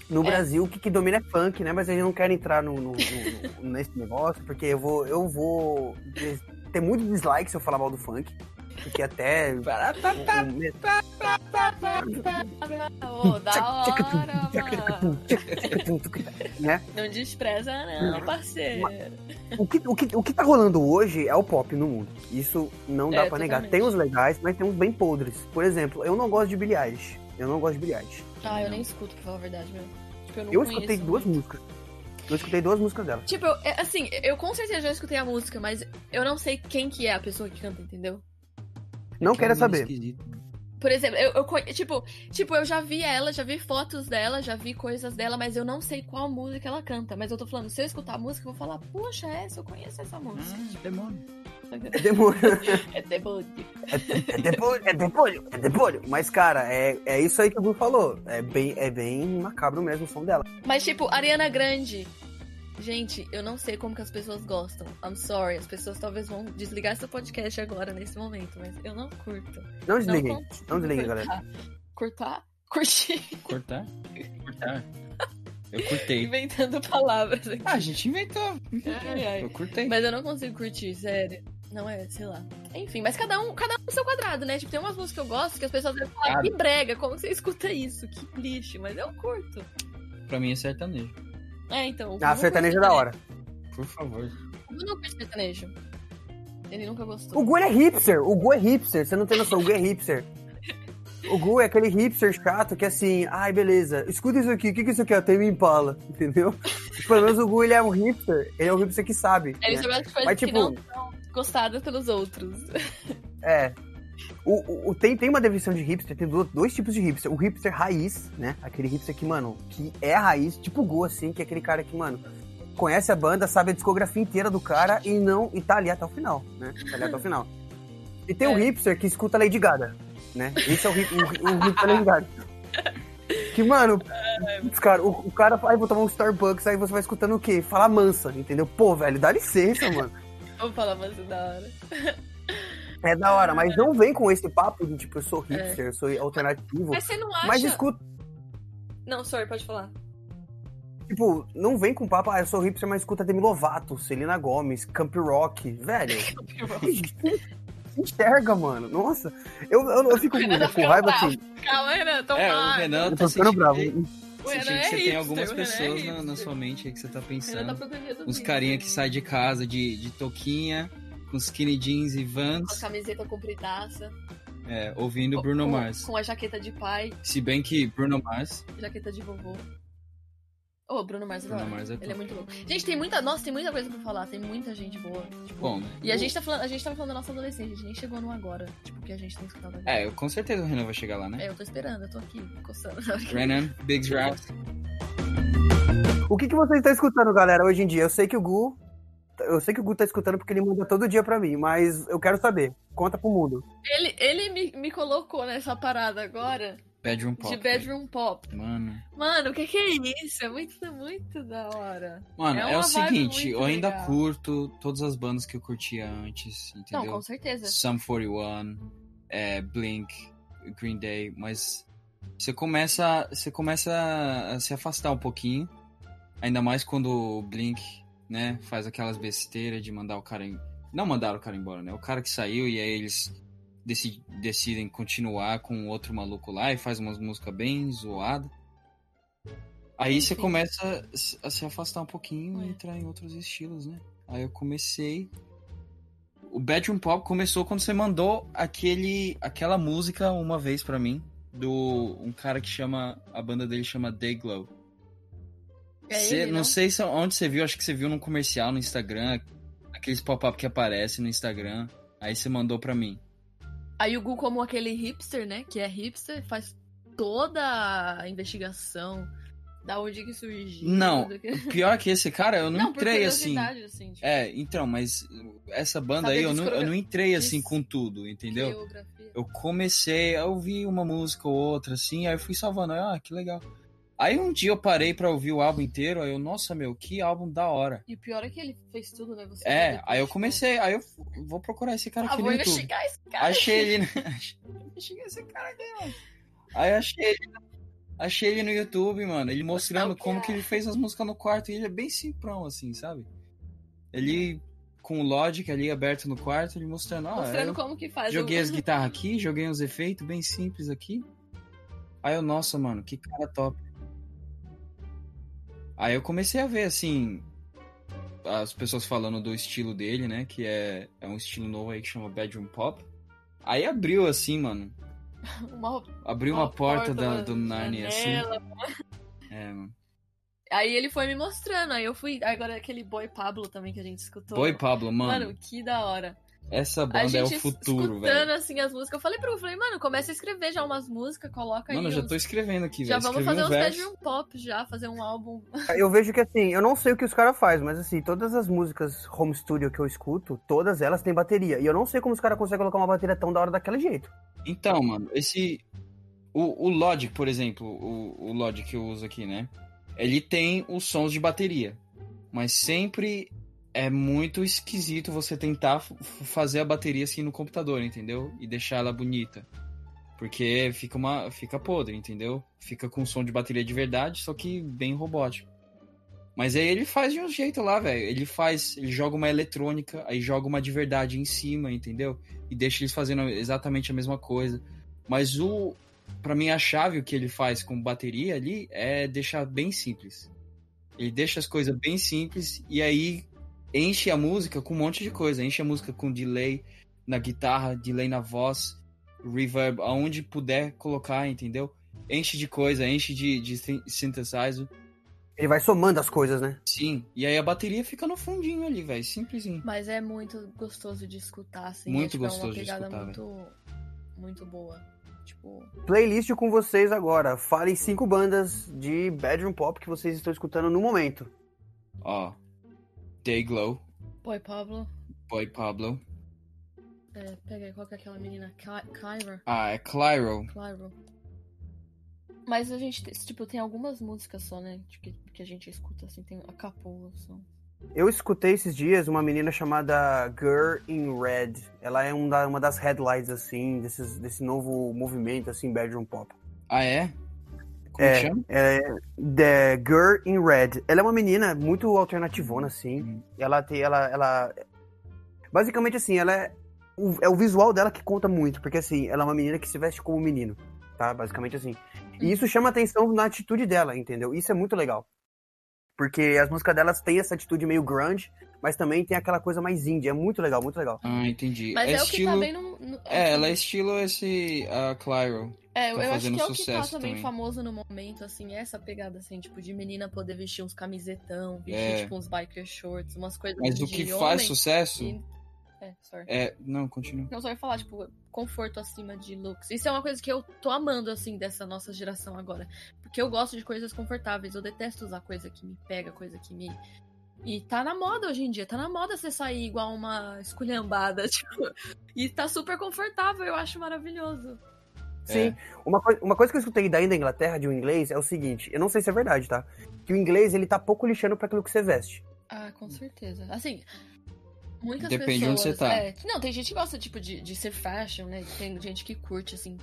No É. Brasil, o que, que domina é funk, né? Mas a gente não quer entrar no, no- no- nesse negócio, porque eu vou, eu vou ter muito dislike se eu falar mal do funk. Porque até. o- o- Ô, da hora, mano. né? Não despreza, não, parceiro. O que, o, que, o que tá rolando hoje é o pop no mundo. Isso não dá É, pra negar. totalmente. Tem uns legais, mas tem uns bem podres. Por exemplo, eu não gosto de Billie Eilish. Eu não gosto de Billie Eilish. Ah, eu nem escuto, pra falar a verdade mesmo. Tipo, eu não Eu escutei duas muito. músicas. Eu escutei duas músicas dela. Tipo, eu- é, assim, eu com certeza já escutei a música, mas eu não sei quem que é a pessoa que canta, entendeu? Não quero É saber. esquisito. Por exemplo, eu, eu tipo, tipo, eu já vi ela, já vi fotos dela, já vi coisas dela, mas eu não sei qual música ela canta. Mas eu tô falando, se eu escutar a música, eu vou falar, poxa, essa, eu conheço essa música. Ah, demônio. *laughs* Demônio. É demônio. É demônio, é demônio, é demônio. Mas, cara, é, é isso aí que o Gu falou. É bem, é bem macabro mesmo o som dela. Mas, tipo, Ariana Grande. Gente, eu não sei como que as pessoas gostam. I'm sorry. As pessoas talvez vão desligar esse podcast agora, nesse momento, mas eu não curto. Não desliguem. Não, Não, desliguem, galera. Curtar? Curtir. Cortar? Cortar. Eu curtei. Inventando palavras aqui. Ah, a gente inventou. Ai, ai. Eu curtei. Mas eu não consigo curtir, sério. Não é, sei lá. Enfim, mas cada um, cada um no seu quadrado, né? Tipo, tem umas músicas que eu gosto que as pessoas vão falar, que brega, como você escuta isso? Que lixo, mas eu curto. Pra mim é sertanejo. É, então. Ah, sertanejo é da hora. Por favor. O Gu não curte sertanejo. Ele nunca gostou. O Gu é hipster, o Gu é hipster, você não tem noção, o Gu é hipster. O Gu é aquele hipster chato que assim, ai beleza, escuta isso aqui, o que, que isso aqui é? Tem me impala, *laughs* entendeu? Pelo menos o Gu ele é um hipster, ele é um hipster que sabe. Ele né? sabe as coisas Mas, que tipo- não são gostadas pelos outros. É. O, o- o- tem, tem uma definição de hipster, tem do- dois tipos de hipster. O hipster raiz, né? Aquele hipster que, mano, que é raiz, tipo o Gu, assim, que é aquele cara que, mano, conhece a banda, sabe a discografia inteira do cara e não. e tá ali até o final, né? Tá ali até o final. E tem o É. hipster que escuta Lady Gaga, né? Esse é o, hip- o, o hipster Lady Gaga. Que, mano, cara, o, o cara fala, "Ai, vou tomar um Starbucks, aí você vai escutando o quê? Fala mansa, entendeu? Pô, velho, dá licença, mano. Vou falar mais da hora. É da hora, mas não vem com esse papo de tipo, eu sou hipster, eu sou alternativo. Mas você não acha. Mas escuta, Não, sorry, pode falar. tipo, não vem com papo, ah, eu sou hipster, mas escuta Demi Lovato, Selena Gomez, Camp Rock, velho. *laughs* Se enxerga, mano. Nossa, eu, eu, eu fico Renan tá com raiva *laughs* assim. Calma, Renan, tão É, o mal. Renan Eu tá tô ficando bravo. O Renan que é você tem hipster, algumas o Renan é pessoas na, na sua mente aí que você tá O Renan tá pensando. procurando Uns carinha que sai de casa de, de toquinha, com skinny jeans e Com a vans, camiseta compridaça. é, ouvindo Bruno com, Mars. Com a jaqueta de pai, Se bem que Bruno Mars, jaqueta de vovô. Ô, Bruno Mars, é Bruno. Mars é Ele é muito louco. Gente, tem muita. Nossa, tem muita coisa pra falar. Tem muita gente boa. Tipo, bom, E a gente tá falando, a gente tava falando da nossa adolescência, a gente nem chegou no agora. Tipo, que a gente tem escutado agora. É, eu- com certeza o Renan vai chegar lá, né? É, eu tô esperando, eu tô aqui, coçando. *laughs* Renan, Big Raps. O que, que vocês estão escutando, galera, hoje em dia? Eu sei que o Gu. Eu sei que o Gu tá escutando porque ele manda todo dia pra mim, mas eu quero saber. Conta pro mundo. Ele, ele me, me colocou nessa parada agora Bedroom Pop. de bedroom pop. Mano. Mano, o que que é isso? É muito, muito da hora. Mano, É é, o seguinte, eu ainda legal. curto todas as bandas que eu curtia antes, Não, entendeu? com certeza. Sum 41, é, Blink, Green Day, mas você começa, você começa a se afastar um pouquinho, ainda mais quando o Blink, né, faz aquelas besteiras de mandar o cara, em... não mandaram o cara embora, né, o cara que saiu e aí eles deci- decidem continuar com outro maluco lá e faz umas músicas bem zoadas. Aí você começa a se afastar um pouquinho e É. entrar em outros estilos, né? Aí eu comecei o Bedroom Pop começou quando você mandou aquele, aquela música uma vez pra mim do um cara que chama a banda dele chama Dayglow. É Cê- ele, não não? sei se, onde você viu, acho que você viu num comercial no Instagram, aqueles pop-up que aparecem no Instagram. Aí você mandou pra mim. Aí o Gu, como aquele hipster, né? Que é hipster, faz toda a investigação da onde que surgiu. Não, que- Pior que esse cara, eu não, *laughs* Não, entrei assim. assim. tipo, É, então, mas essa banda Saber aí eu não, eu não entrei assim com tudo, entendeu? geografia. eu comecei a ouvir uma música ou outra, assim, aí eu fui salvando, ah, que legal. Aí um dia eu parei pra ouvir o álbum inteiro, aí eu, nossa, meu, que álbum da hora. E o pior é que ele fez tudo, né? Você É, aí eu comecei, aí eu vou procurar esse cara Ah, aqui vou no YouTube. investigar esse cara. Achei ele, né? *laughs* Achei esse cara aqui, mano. Aí achei ele, achei ele no YouTube, mano, ele mostrando que como é? que ele fez as músicas no quarto, e ele é bem simprão, assim, sabe? Ele com o Logic ali aberto no quarto, ele mostrando, ah, Mostrando eu- como que faz. Joguei o... as *laughs* guitarras aqui, joguei uns efeitos bem simples aqui. Aí eu, nossa, mano, que cara top. Aí eu comecei a ver, assim, as pessoas falando do estilo dele, né? Que é, é um estilo novo aí que chama Bedroom Pop. Aí abriu, assim, mano. *laughs* uma, Abriu uma, uma porta, da, uma do Narnia, assim. janela. É, mano. Aí ele foi me mostrando, aí eu fui. Agora aquele Boy Pablo também que a gente escutou. Boy Pablo, mano, Mano, que da hora. Essa A banda é o futuro, escutando velho. assim as músicas. Eu falei pro Gu, falei, mano, começa a escrever já umas músicas, coloca Mano, eu aí. já uns- tô escrevendo aqui, já velho. vamos Escrevi fazer um uns bedroom pop já, fazer um álbum. *laughs* Eu vejo que assim, eu não sei o que os caras fazem, mas assim, todas as músicas home studio que eu escuto, todas elas têm bateria. E eu não sei como os caras conseguem colocar uma bateria tão da hora daquele jeito. Então, mano, esse. O, o Logic, por exemplo, o, o Logic que eu uso aqui, né? Ele tem os sons de bateria. Mas sempre é muito esquisito você tentar fazer a bateria assim no computador, entendeu? E deixar ela bonita. Porque fica uma fica podre, entendeu? Fica com som de bateria de verdade, só que bem robótico. Mas aí ele faz de um jeito lá, velho. Ele faz, ele joga uma eletrônica, aí joga uma de verdade em cima, entendeu? E deixa eles fazendo exatamente a mesma coisa. Mas o Pra mim a chave o que ele faz com bateria ali é deixar bem simples. Ele deixa as coisas bem simples e aí enche a música com um monte de coisa. Enche a música com delay na guitarra, delay na voz, reverb, aonde puder colocar, entendeu? Enche de coisa, enche de, de synthesizer. Ele vai somando as coisas, né? Sim, e aí a bateria fica no fundinho ali, velho, simplesinho. Mas é muito gostoso de escutar, assim. Muito é, tipo, gostoso é uma de pegada escutar, muito, muito boa. Tipo, Playlist com vocês agora. Falem cinco bandas de bedroom pop que vocês estão escutando no momento. Ó, Dayglow, Boy Pablo. Boy Pablo. É, pega aí, qual que é aquela menina? Ky- Kyra? Ah, é Clyro. Claro. Mas a gente, tipo, tem algumas músicas só, né? Que, que a gente escuta, assim, tem a Capola, só. Eu escutei esses dias uma menina chamada Girl in Red. Ela é um da- uma das headlines, assim, desses, desse novo movimento, assim, bedroom pop. Ah, é? Como É. chama? É The Girl in Red. Ela é uma menina muito alternativona, assim. Hum. Ela tem. Ela. ela... Basicamente, assim, ela é. O, é o visual dela que conta muito, porque assim, ela é uma menina que se veste como um menino, tá? Basicamente assim. E isso chama atenção na atitude dela, entendeu? Isso é muito legal. Porque as músicas delas têm essa atitude meio grunge, mas também tem aquela coisa mais indie. É muito legal, muito legal. Ah, entendi. Mas é, é, o que estilo. tá bem no. no- É, ela é estilo esse a Clyro. É, eu tá acho fazendo que é o que tá também, também. famoso no momento, assim, é essa pegada, assim, tipo, de menina poder vestir uns camisetão, vestir, É. tipo, uns biker shorts, umas coisas Mas o que faz sucesso e- É, sorry. é. Não, continua. Não, só ia falar, tipo, conforto acima de looks. Isso é uma coisa que eu tô amando, assim, dessa nossa geração agora. Porque eu gosto de coisas confortáveis. Eu detesto usar coisa que me pega, coisa que me. E tá na moda hoje em dia. Tá na moda você sair igual uma esculhambada, *laughs* tipo. E tá super confortável, eu acho maravilhoso. Sim. Uma, coi- uma coisa que eu escutei daí da Inglaterra, de um inglês, é o seguinte: eu não sei se é verdade, tá? Que o inglês, ele tá pouco lixando pra aquilo que você veste. Ah, com certeza. Assim. Muitas Depende de pessoas. onde você tá. é, não, tem gente que gosta, tipo, de, de ser fashion, né? Tem gente que curte, assim.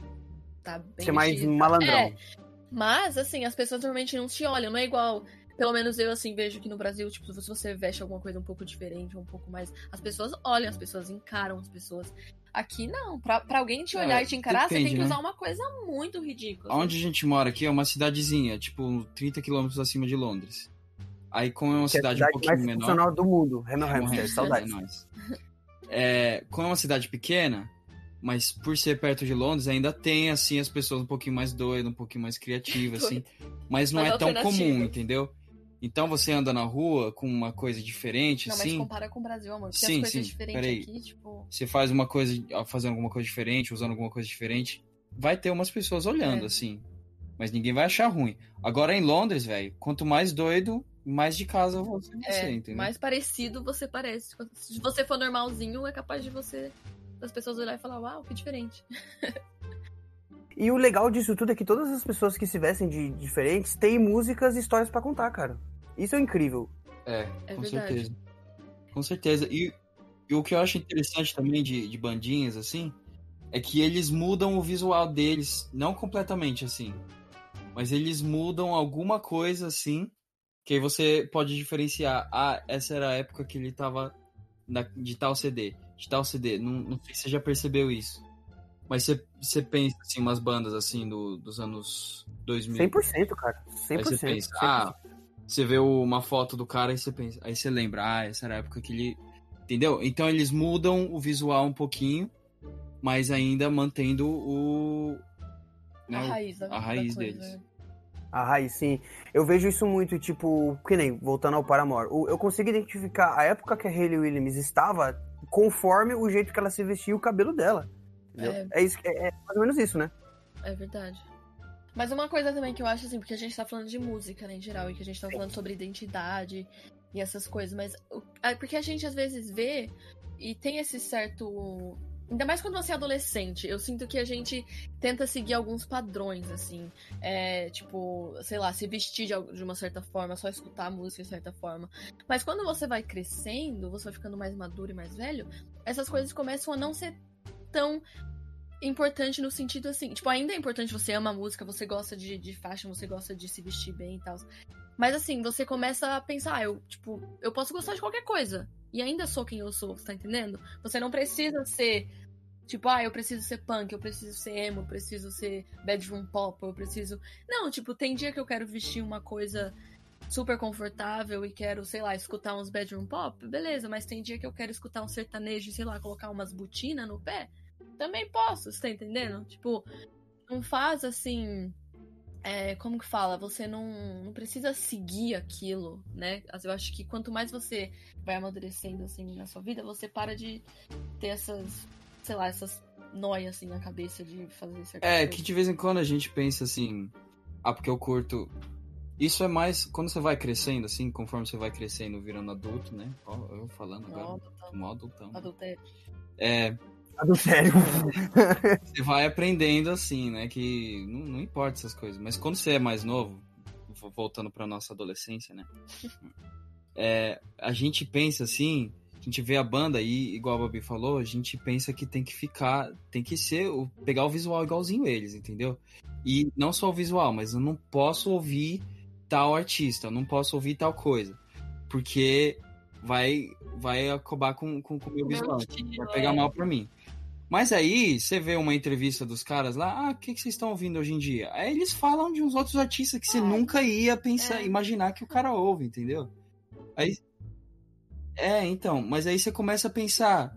Tá bem. Ser mais vestido. malandrão. É, Mas, assim, as pessoas normalmente não te olham, não é igual. Pelo menos eu, assim, vejo que no Brasil, tipo, se você veste alguma coisa um pouco diferente, um pouco mais. As pessoas olham, as pessoas encaram as pessoas. Aqui não. Pra, pra alguém te olhar É, e te encarar, você tem depende, que né? usar uma coisa muito ridícula. Onde a gente mora aqui é uma cidadezinha, tipo 30 quilômetros acima de Londres. Aí, como é uma Que é cidade um cidade pouquinho mais menor. funcional do mundo. Hammer Hamilton, Hamster, saudades. É. É, como é uma cidade pequena, mas por ser perto de Londres, ainda tem, assim, as pessoas um pouquinho mais doidas, um pouquinho mais criativas, *laughs* assim. Mas não Mais é tão comum, entendeu? Então você anda na rua com uma coisa diferente, Não, mas assim. compara com o Brasil, amor. Porque Sim, as coisas sim, diferentes peraí. aqui, tipo. Você faz uma coisa, fazendo alguma coisa diferente, usando alguma coisa diferente, vai ter umas pessoas olhando, É. assim. Mas ninguém vai achar ruim. Agora em Londres, velho, quanto mais doido, mais de casa você vai ser, É, entendeu? mais parecido você parece. Se você for normalzinho, é capaz de você. das pessoas olhar e falar, uau, que diferente. E o legal disso tudo é que todas as pessoas que se vestem de diferentes têm músicas e histórias pra contar, cara. Isso é incrível. É, É com verdade. certeza. Com certeza. E, e o que eu acho interessante também de, de bandinhas, assim, é que eles mudam o visual deles, não completamente assim, mas eles mudam alguma coisa, assim, que aí você pode diferenciar. Ah, essa era a época que ele tava na- de tal CD, de tal CD. Não, não sei se você já percebeu isso. Mas você, você pensa, assim, umas bandas, assim, do, dos anos 2000. 100%, cara. 100%. Aí você pensa, 100%. ah, você vê uma foto do cara e você pensa, aí você lembra, ah, essa era a época que ele. Entendeu? Então eles mudam o visual um pouquinho, mas ainda mantendo o. né, a raiz da a raiz coisa. deles. A raiz, sim. Eu vejo isso muito, tipo, que nem, voltando ao Paramore. Eu consigo identificar a época que a Hayley Williams estava conforme o jeito que ela se vestia e o cabelo dela. Entendeu? É. É, isso, é, é mais ou menos isso, né? É verdade. Mas uma coisa também que eu acho assim, porque a gente tá falando de música, né, em geral, e que a gente tá falando sobre identidade e essas coisas, mas é porque a gente às vezes vê e tem esse certo. Ainda mais quando você é adolescente, eu sinto que a gente tenta seguir alguns padrões, assim. É, tipo, sei lá, se vestir de uma certa forma, só escutar a música de certa forma. Mas quando você vai crescendo, você vai ficando mais maduro e mais velho, essas coisas começam a não ser tão importante no sentido assim, tipo, ainda é importante você ama a música, você gosta de, de fashion, você gosta de se vestir bem e tal. Mas assim, você começa a pensar, ah, eu, tipo, eu posso gostar de qualquer coisa. E ainda sou quem eu sou, você tá entendendo? Você não precisa ser, tipo, ah, eu preciso ser punk, eu preciso ser emo, eu preciso ser bedroom pop, eu preciso. Não, tipo, tem dia que eu quero vestir uma coisa super confortável e quero, sei lá, escutar uns bedroom pop, beleza, mas tem dia que eu quero escutar um sertanejo e, sei lá, colocar umas botinas no pé, também posso, você tá entendendo? Tipo, não faz assim. É, como que fala? Você não, não precisa seguir aquilo, né? Eu acho que quanto mais você vai amadurecendo assim na sua vida, você para de ter essas, sei lá, essas noias assim na cabeça de fazer certas É, coisas. que de vez em quando a gente pensa assim, ah, porque eu curto. Isso é mais quando você vai crescendo, assim, conforme você vai crescendo, virando adulto, né? Ó, eu falando Não, agora, adultão, mó adultão. adultério. É, Do sério. *laughs* você vai aprendendo assim, né? Que não, não importa essas coisas. Mas quando você é mais novo, vo- voltando pra nossa adolescência, né? É, a gente pensa assim, a gente vê a banda e, igual a Babi falou, a gente pensa que tem que ficar, tem que ser, o- pegar o visual igualzinho eles, entendeu? E não só o visual, mas eu não posso ouvir tal artista, eu não posso ouvir tal coisa. Porque vai, vai acabar com, com, com o meu visual. Vai pegar é. mal pra mim. Mas aí, você vê uma entrevista dos caras lá, ah, o que, que vocês estão ouvindo hoje em dia? Aí eles falam de uns outros artistas que você Ah, nunca ia pensar, é. imaginar que o cara ouve, entendeu? Aí. É, então, mas aí você começa a pensar,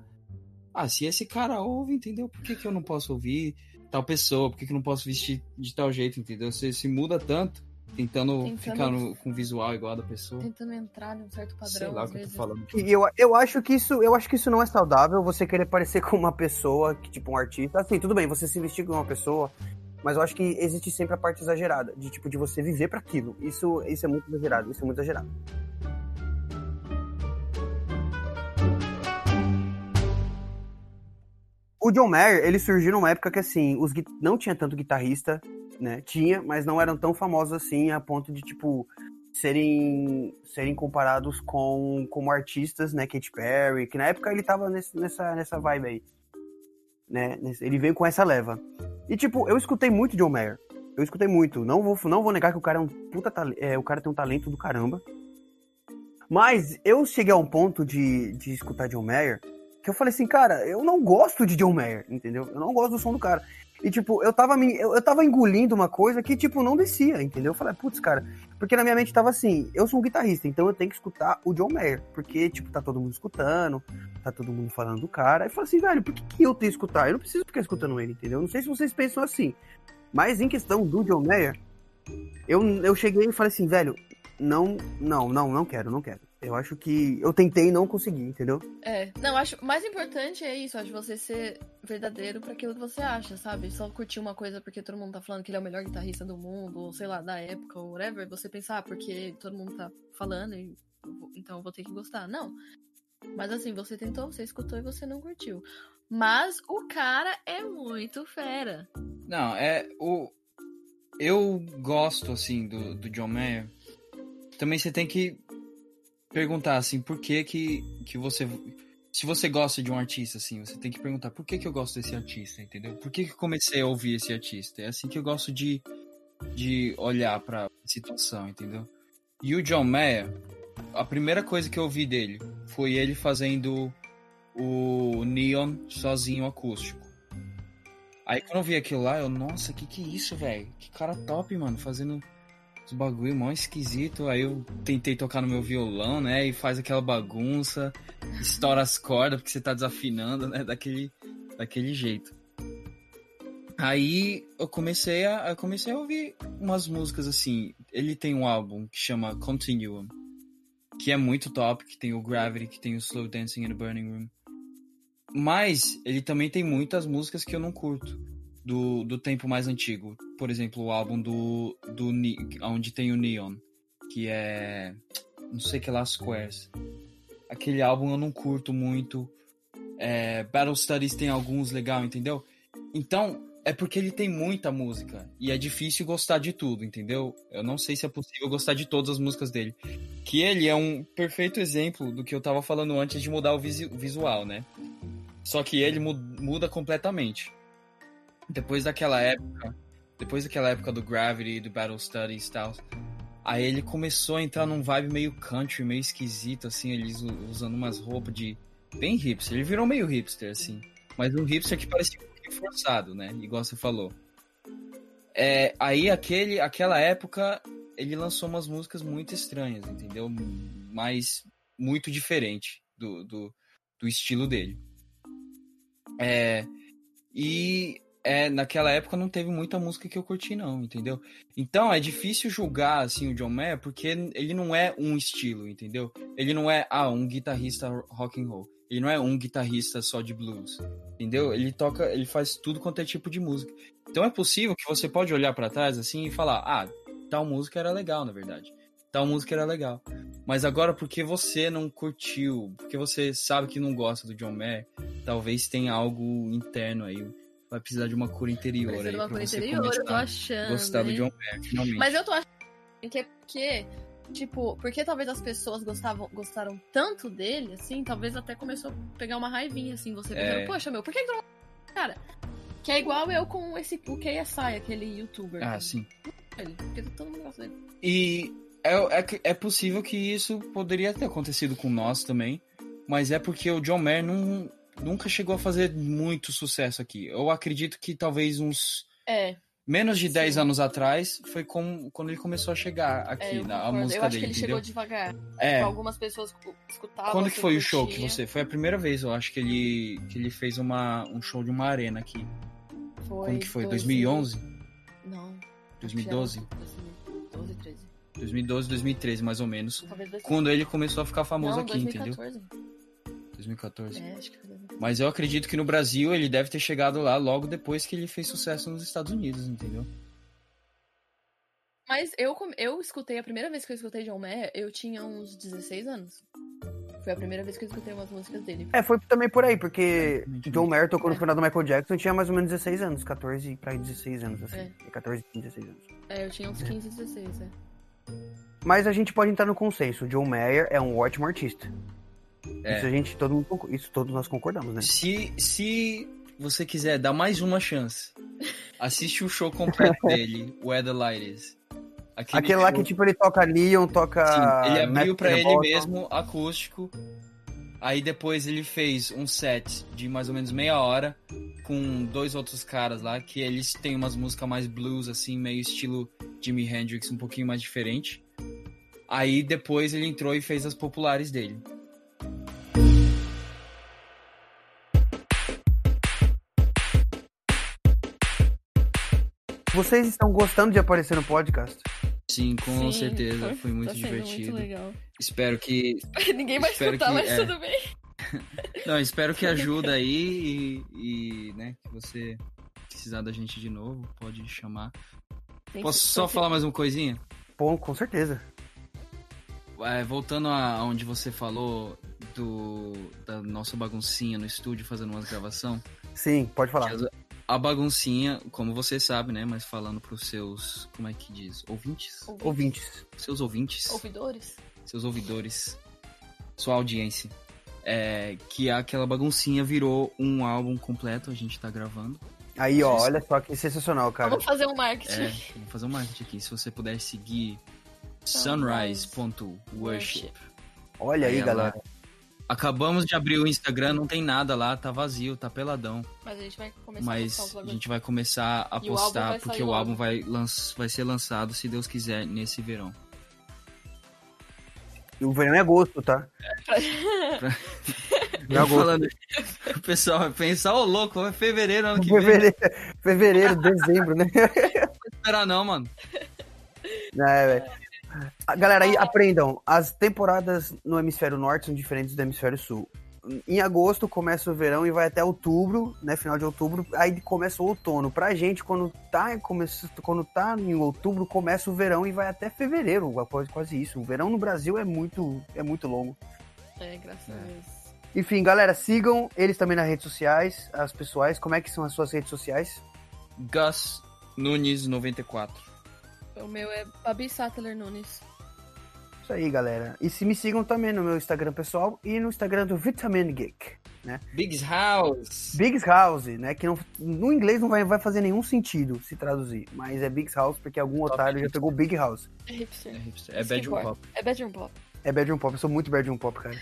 ah, se esse cara ouve, entendeu? Por que, que eu não posso ouvir tal pessoa? Por que, que eu não posso vestir de tal jeito, entendeu? Você se muda tanto, tentando, Tentando- ficar no- com o visual igual a da pessoa. Tentando entrar num certo padrão, Sei lá o que eu tô falando. E eu, eu acho que isso, eu acho que isso não é saudável, você querer parecer com uma pessoa, que, tipo um artista. Assim, tudo bem, você se vestir como uma pessoa, mas eu acho que existe sempre a parte exagerada, de tipo, de você viver para aquilo. Isso, isso é muito exagerado, isso é muito exagerado. O John Mayer, ele surgiu numa época que, assim, os não tinha tanto guitarrista, né? Tinha, mas não eram tão famosos assim a ponto de, tipo, serem, serem comparados com como artistas, né? Katy Perry, que na época ele tava nesse- nessa, nessa vibe aí. Né? Ele veio com essa leva. E, tipo, eu escutei muito John Mayer. Eu escutei muito. Não vou, não vou negar que o cara é um puta. É, o cara tem um talento do caramba. Mas eu cheguei a um ponto de, de escutar John Mayer que eu falei assim, cara, eu não gosto de John Mayer, entendeu? Eu não gosto do som do cara. E, tipo, eu tava, me, eu, eu tava engolindo uma coisa que, tipo, não descia, entendeu? Eu falei, putz, cara, porque na minha mente tava assim, eu sou um guitarrista, então eu tenho que escutar o John Mayer, porque, tipo, tá todo mundo escutando, tá todo mundo falando do cara. Eu falei assim, velho, por que, que eu tenho que escutar? Eu não preciso ficar escutando ele, entendeu? Não sei se vocês pensam assim, mas em questão do John Mayer, eu, eu cheguei e falei assim, velho, não, não, não, não quero, não quero. Eu acho que eu tentei e não consegui, entendeu? É, não, acho o mais importante é isso, acho você ser verdadeiro pra aquilo que você acha, sabe? Só curtir uma coisa porque todo mundo tá falando que ele é o melhor guitarrista do mundo, ou sei lá, da época, ou whatever, você pensar, ah, porque todo mundo tá falando, e então eu vou ter que gostar. Não. Mas assim, você tentou, você escutou e você não curtiu. Mas o cara é muito fera. Não, é o. Eu gosto, assim, do, do John Mayer. Também você tem que perguntar, assim, por que que, que você. Se você gosta de um artista, assim, você tem que perguntar por que que eu gosto desse artista, entendeu? Por que que eu comecei a ouvir esse artista? É assim que eu gosto de, de olhar pra situação, entendeu? E o John Mayer, a primeira coisa que eu ouvi dele foi ele fazendo o Neon sozinho acústico. Aí quando eu vi aquilo lá, eu, nossa, que que é isso, velho? Que cara top, mano, fazendo os bagulho mó esquisito. Aí eu tentei tocar no meu violão, né? E faz aquela bagunça, estoura as cordas porque você tá desafinando, né? Daquele, daquele jeito. Aí eu comecei a, comecei a ouvir umas músicas assim. Ele tem um álbum que chama Continuum, que é muito top, que tem o Gravity, que tem o Slow Dancing in the Burning Room. Mas ele também tem muitas músicas que eu não curto. Do, do tempo mais antigo. Por exemplo, o álbum do. do onde tem o Neon. Que é. Não sei que lá, Squares. Aquele álbum eu não curto muito. É, Battle Studies tem alguns legal, entendeu? Então, é porque ele tem muita música. E é difícil gostar de tudo, entendeu? Eu não sei se é possível gostar de todas as músicas dele. Que ele é um perfeito exemplo do que eu tava falando antes de mudar o visual, né? Só que ele mu- muda completamente. Depois daquela época, depois daquela época do Gravity, do Battle Studies e tal, aí ele começou a entrar num vibe meio country, meio esquisito, assim, eles usando umas roupas de. bem hipster. Ele virou meio hipster, assim. Mas um hipster que parecia um pouquinho forçado, né? Igual você falou. É, aí aquele, aquela época ele lançou umas músicas muito estranhas, entendeu? Mas muito diferente do, do, do estilo dele. É, e é, naquela época não teve muita música que eu curti, não, entendeu? Então é difícil julgar assim o John Mayer porque ele não é um estilo, entendeu? Ele não é ah, um guitarrista rock and roll. Ele não é um guitarrista só de blues, entendeu? Ele toca, ele faz tudo quanto é tipo de música. Então é possível que você pode olhar para trás assim e falar: "Ah, tal música era legal, na verdade. Tal música era legal". Mas agora porque você não curtiu, porque você sabe que não gosta do John Mayer, talvez tenha algo interno aí vai precisar de uma cura interior ser aí uma cura interior, eu tô achando. a gostar do hein? John Mayer, finalmente. Mas eu tô achando que é porque, tipo, porque talvez as pessoas gostavam, gostaram tanto dele, assim, talvez até começou a pegar uma raivinha, assim, você É. pensando, poxa, meu, por que que não... Cara, que é igual eu com esse, o KSI, aquele youtuber. Ah, sim. Ele, porque todo mundo gosta dele. E é, é, é possível que isso poderia ter acontecido com nós também, mas é porque o John Mayer não, nunca chegou a fazer muito sucesso aqui. Eu acredito que talvez uns É, menos de Sim. 10 anos atrás foi com, quando ele começou a chegar é aqui, eu, na, a música eu acho dele, que ele entendeu? chegou devagar. É. Algumas pessoas cu- escutavam. Quando que foi o show que você? Foi a primeira vez, eu acho que ele, que ele fez uma, um show de uma arena aqui. Foi Quando que foi? 12 2011? Não. 2012? 2012, 13. 2012, 2013, mais ou menos. Talvez 2014. Quando ele começou a ficar famoso Não, aqui, entendeu? 2014. 2014. É, acho que foi 2014. Mas eu acredito que no Brasil ele deve ter chegado lá logo depois que ele fez sucesso nos Estados Unidos, entendeu? Mas eu, eu escutei, a primeira vez que eu escutei John Mayer, eu tinha uns 16 anos. Foi a primeira vez que eu escutei umas músicas dele. É, foi também por aí, porque Exatamente. John Mayer tocou no É. final do Michael Jackson, tinha mais ou menos 16 anos, 14 pra 16 anos, assim. É. 14, 16 anos. É, eu tinha uns 15, 16, é. Mas a gente pode entrar no consenso, o John Mayer é um ótimo artista. É. Isso a gente, todo mundo, isso todos nós concordamos, né? Se, se você quiser dar mais uma chance, assiste o show completo *laughs* dele, Light Is. Aquele Aquele lá show- que, tipo, ele toca Neon, toca... Sim, ele abriu pra ele mesmo, acústico. Aí depois ele fez um set de mais ou menos meia hora com dois outros caras lá, que eles têm umas músicas mais blues, assim, meio estilo Jimi Hendrix, um pouquinho mais diferente. Aí depois ele entrou e fez as populares dele. Vocês estão gostando de aparecer no podcast? Sim, com Sim, certeza, foi, muito tá divertido. Muito legal. Espero que. *laughs* Ninguém vai Espero escutar, que- mas é. tudo bem. *laughs* Não, espero que ajude aí e, e, né, que você precisar da gente de novo, pode chamar. Tem Posso que- só falar mais uma coisinha? Bom, com certeza. É, voltando a onde você falou do da nossa baguncinha no estúdio fazendo umas gravação, Sim, pode falar. A baguncinha, como você sabe, né, mas falando pros seus, como é que diz, ouvintes, Ouvintes. seus ouvintes, Ouvidores? seus ouvidores, sua audiência, é, que aquela baguncinha virou um álbum completo, a gente tá gravando. Aí, ó, olha só que sensacional, cara. Vamos fazer um marketing. É, vou fazer um marketing aqui. Se você puder seguir Sunrise. sunrise.worship. Olha aí, Aí ela- galera. Acabamos de abrir o Instagram, não tem nada lá, tá vazio, tá peladão. Mas a gente vai começar Mas a postar os a gente vai começar a E o postar, vai porque o álbum vai, lanç- vai ser lançado, se Deus quiser, nesse verão. E o verão é agosto, tá? *laughs* Não é agosto. Falando, o pessoal vai pensar, ô louco, é fevereiro ano que vem. Não Fevereiro, fevereiro, dezembro, né? vou esperar não, mano. É, velho. Ah, Galera, aí aprendam. As temporadas no hemisfério norte são diferentes do hemisfério sul. Em agosto começa o verão e vai até outubro, né? Final de outubro, aí começa o outono. Pra gente, quando tá, começa, quando tá em outubro, começa o verão e vai até fevereiro, quase, quase isso. O verão no Brasil é muito, é muito longo. É, graças a É. Deus. Enfim, galera, sigam eles também nas redes sociais, as pessoais. Como é que são as suas redes sociais? Gus Nunes 94. O meu é Babi Sattler Nunes. Isso aí, galera. E se me sigam também no meu Instagram pessoal e no Instagram do Vitamin Geek. Biggs House. Biggs House, né? Que não, no inglês não vai, vai fazer nenhum sentido se traduzir. Mas é Biggs House porque algum Top otário já pegou Big House. É hipster. É hipster. É bedroom pop. É bedroom pop. É bedroom pop, eu sou muito bedroom pop, cara.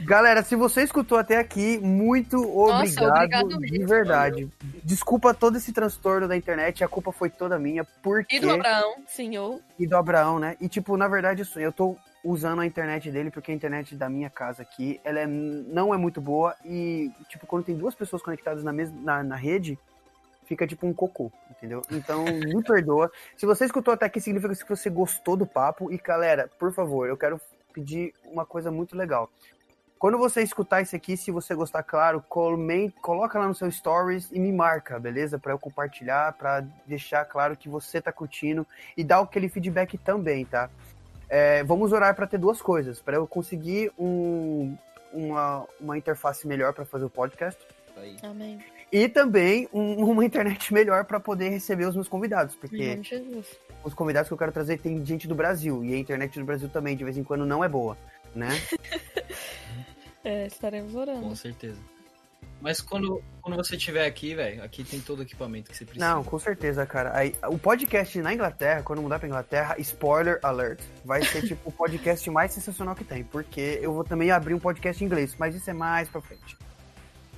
Galera, se você escutou até aqui, muito obrigado, Nossa, obrigado de mesmo, verdade. Desculpa todo esse transtorno da internet, a culpa foi toda minha, porque... E do Abraão, senhor. E do Abraão, né? E tipo, na verdade, isso, eu tô usando a internet dele porque a internet da minha casa aqui, ela é, não é muito boa e, tipo, quando tem duas pessoas conectadas na, mesma, na, na rede, fica tipo um cocô, entendeu? Então, me *laughs* perdoa. Se você escutou até aqui, significa que você gostou do papo. E, galera, por favor, eu quero pedir uma coisa muito legal. Quando você escutar isso aqui, se você gostar, claro, comente, coloca lá no seu stories e me marca, beleza? Para eu compartilhar, para deixar claro que você tá curtindo e dar aquele feedback também, tá? É, vamos orar para ter duas coisas, para eu conseguir um, uma, uma interface melhor para fazer o podcast. Aí. Amém. E também um- uma internet melhor para poder receber os meus convidados, porque os convidados que eu quero trazer tem gente do Brasil e a internet do Brasil também de vez em quando não é boa, né? *laughs* É, estaremos Com orando. certeza. Mas quando, quando você estiver aqui, velho, aqui tem todo o equipamento que você precisa. Não, com certeza, cara. Aí, o podcast na Inglaterra, quando mudar pra Inglaterra, spoiler alert, vai ser tipo o podcast mais sensacional que tem, porque eu vou também abrir um podcast em inglês, mas isso é mais pra frente.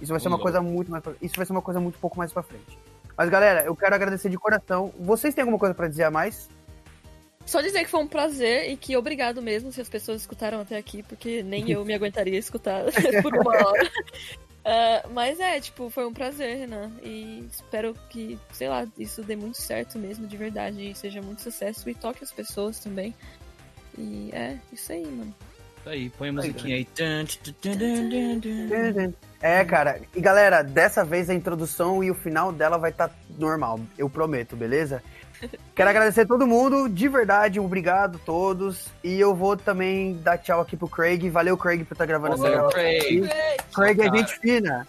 Isso vai ser uma coisa muito mais pra... Isso vai ser uma coisa muito pouco mais pra frente. Mas galera, eu quero agradecer de coração. Vocês têm alguma coisa pra dizer a mais? Só dizer que foi um prazer e que obrigado mesmo se as pessoas escutaram até aqui, porque nem eu *laughs* me aguentaria escutar *laughs* por uma hora. Ah, mas é, tipo, foi um prazer, Renan. E espero que, sei lá, isso dê muito certo mesmo, de verdade, e seja muito sucesso e toque as pessoas também. E é, isso aí, mano. Tá Aí, põe a musiquinha aí. É, cara. E galera, dessa vez a introdução e o final dela vai estar normal, eu prometo, beleza? *laughs* Quero agradecer todo mundo, de verdade, obrigado a todos. E eu vou também dar tchau aqui pro Craig. Valeu, Craig, por estar gravando essa Valeu, gravação. Craig. aqui. Craig é gente fina.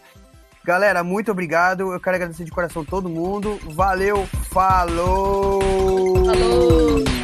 Galera, muito obrigado. Eu quero agradecer de coração todo mundo. Valeu, falou! Falou!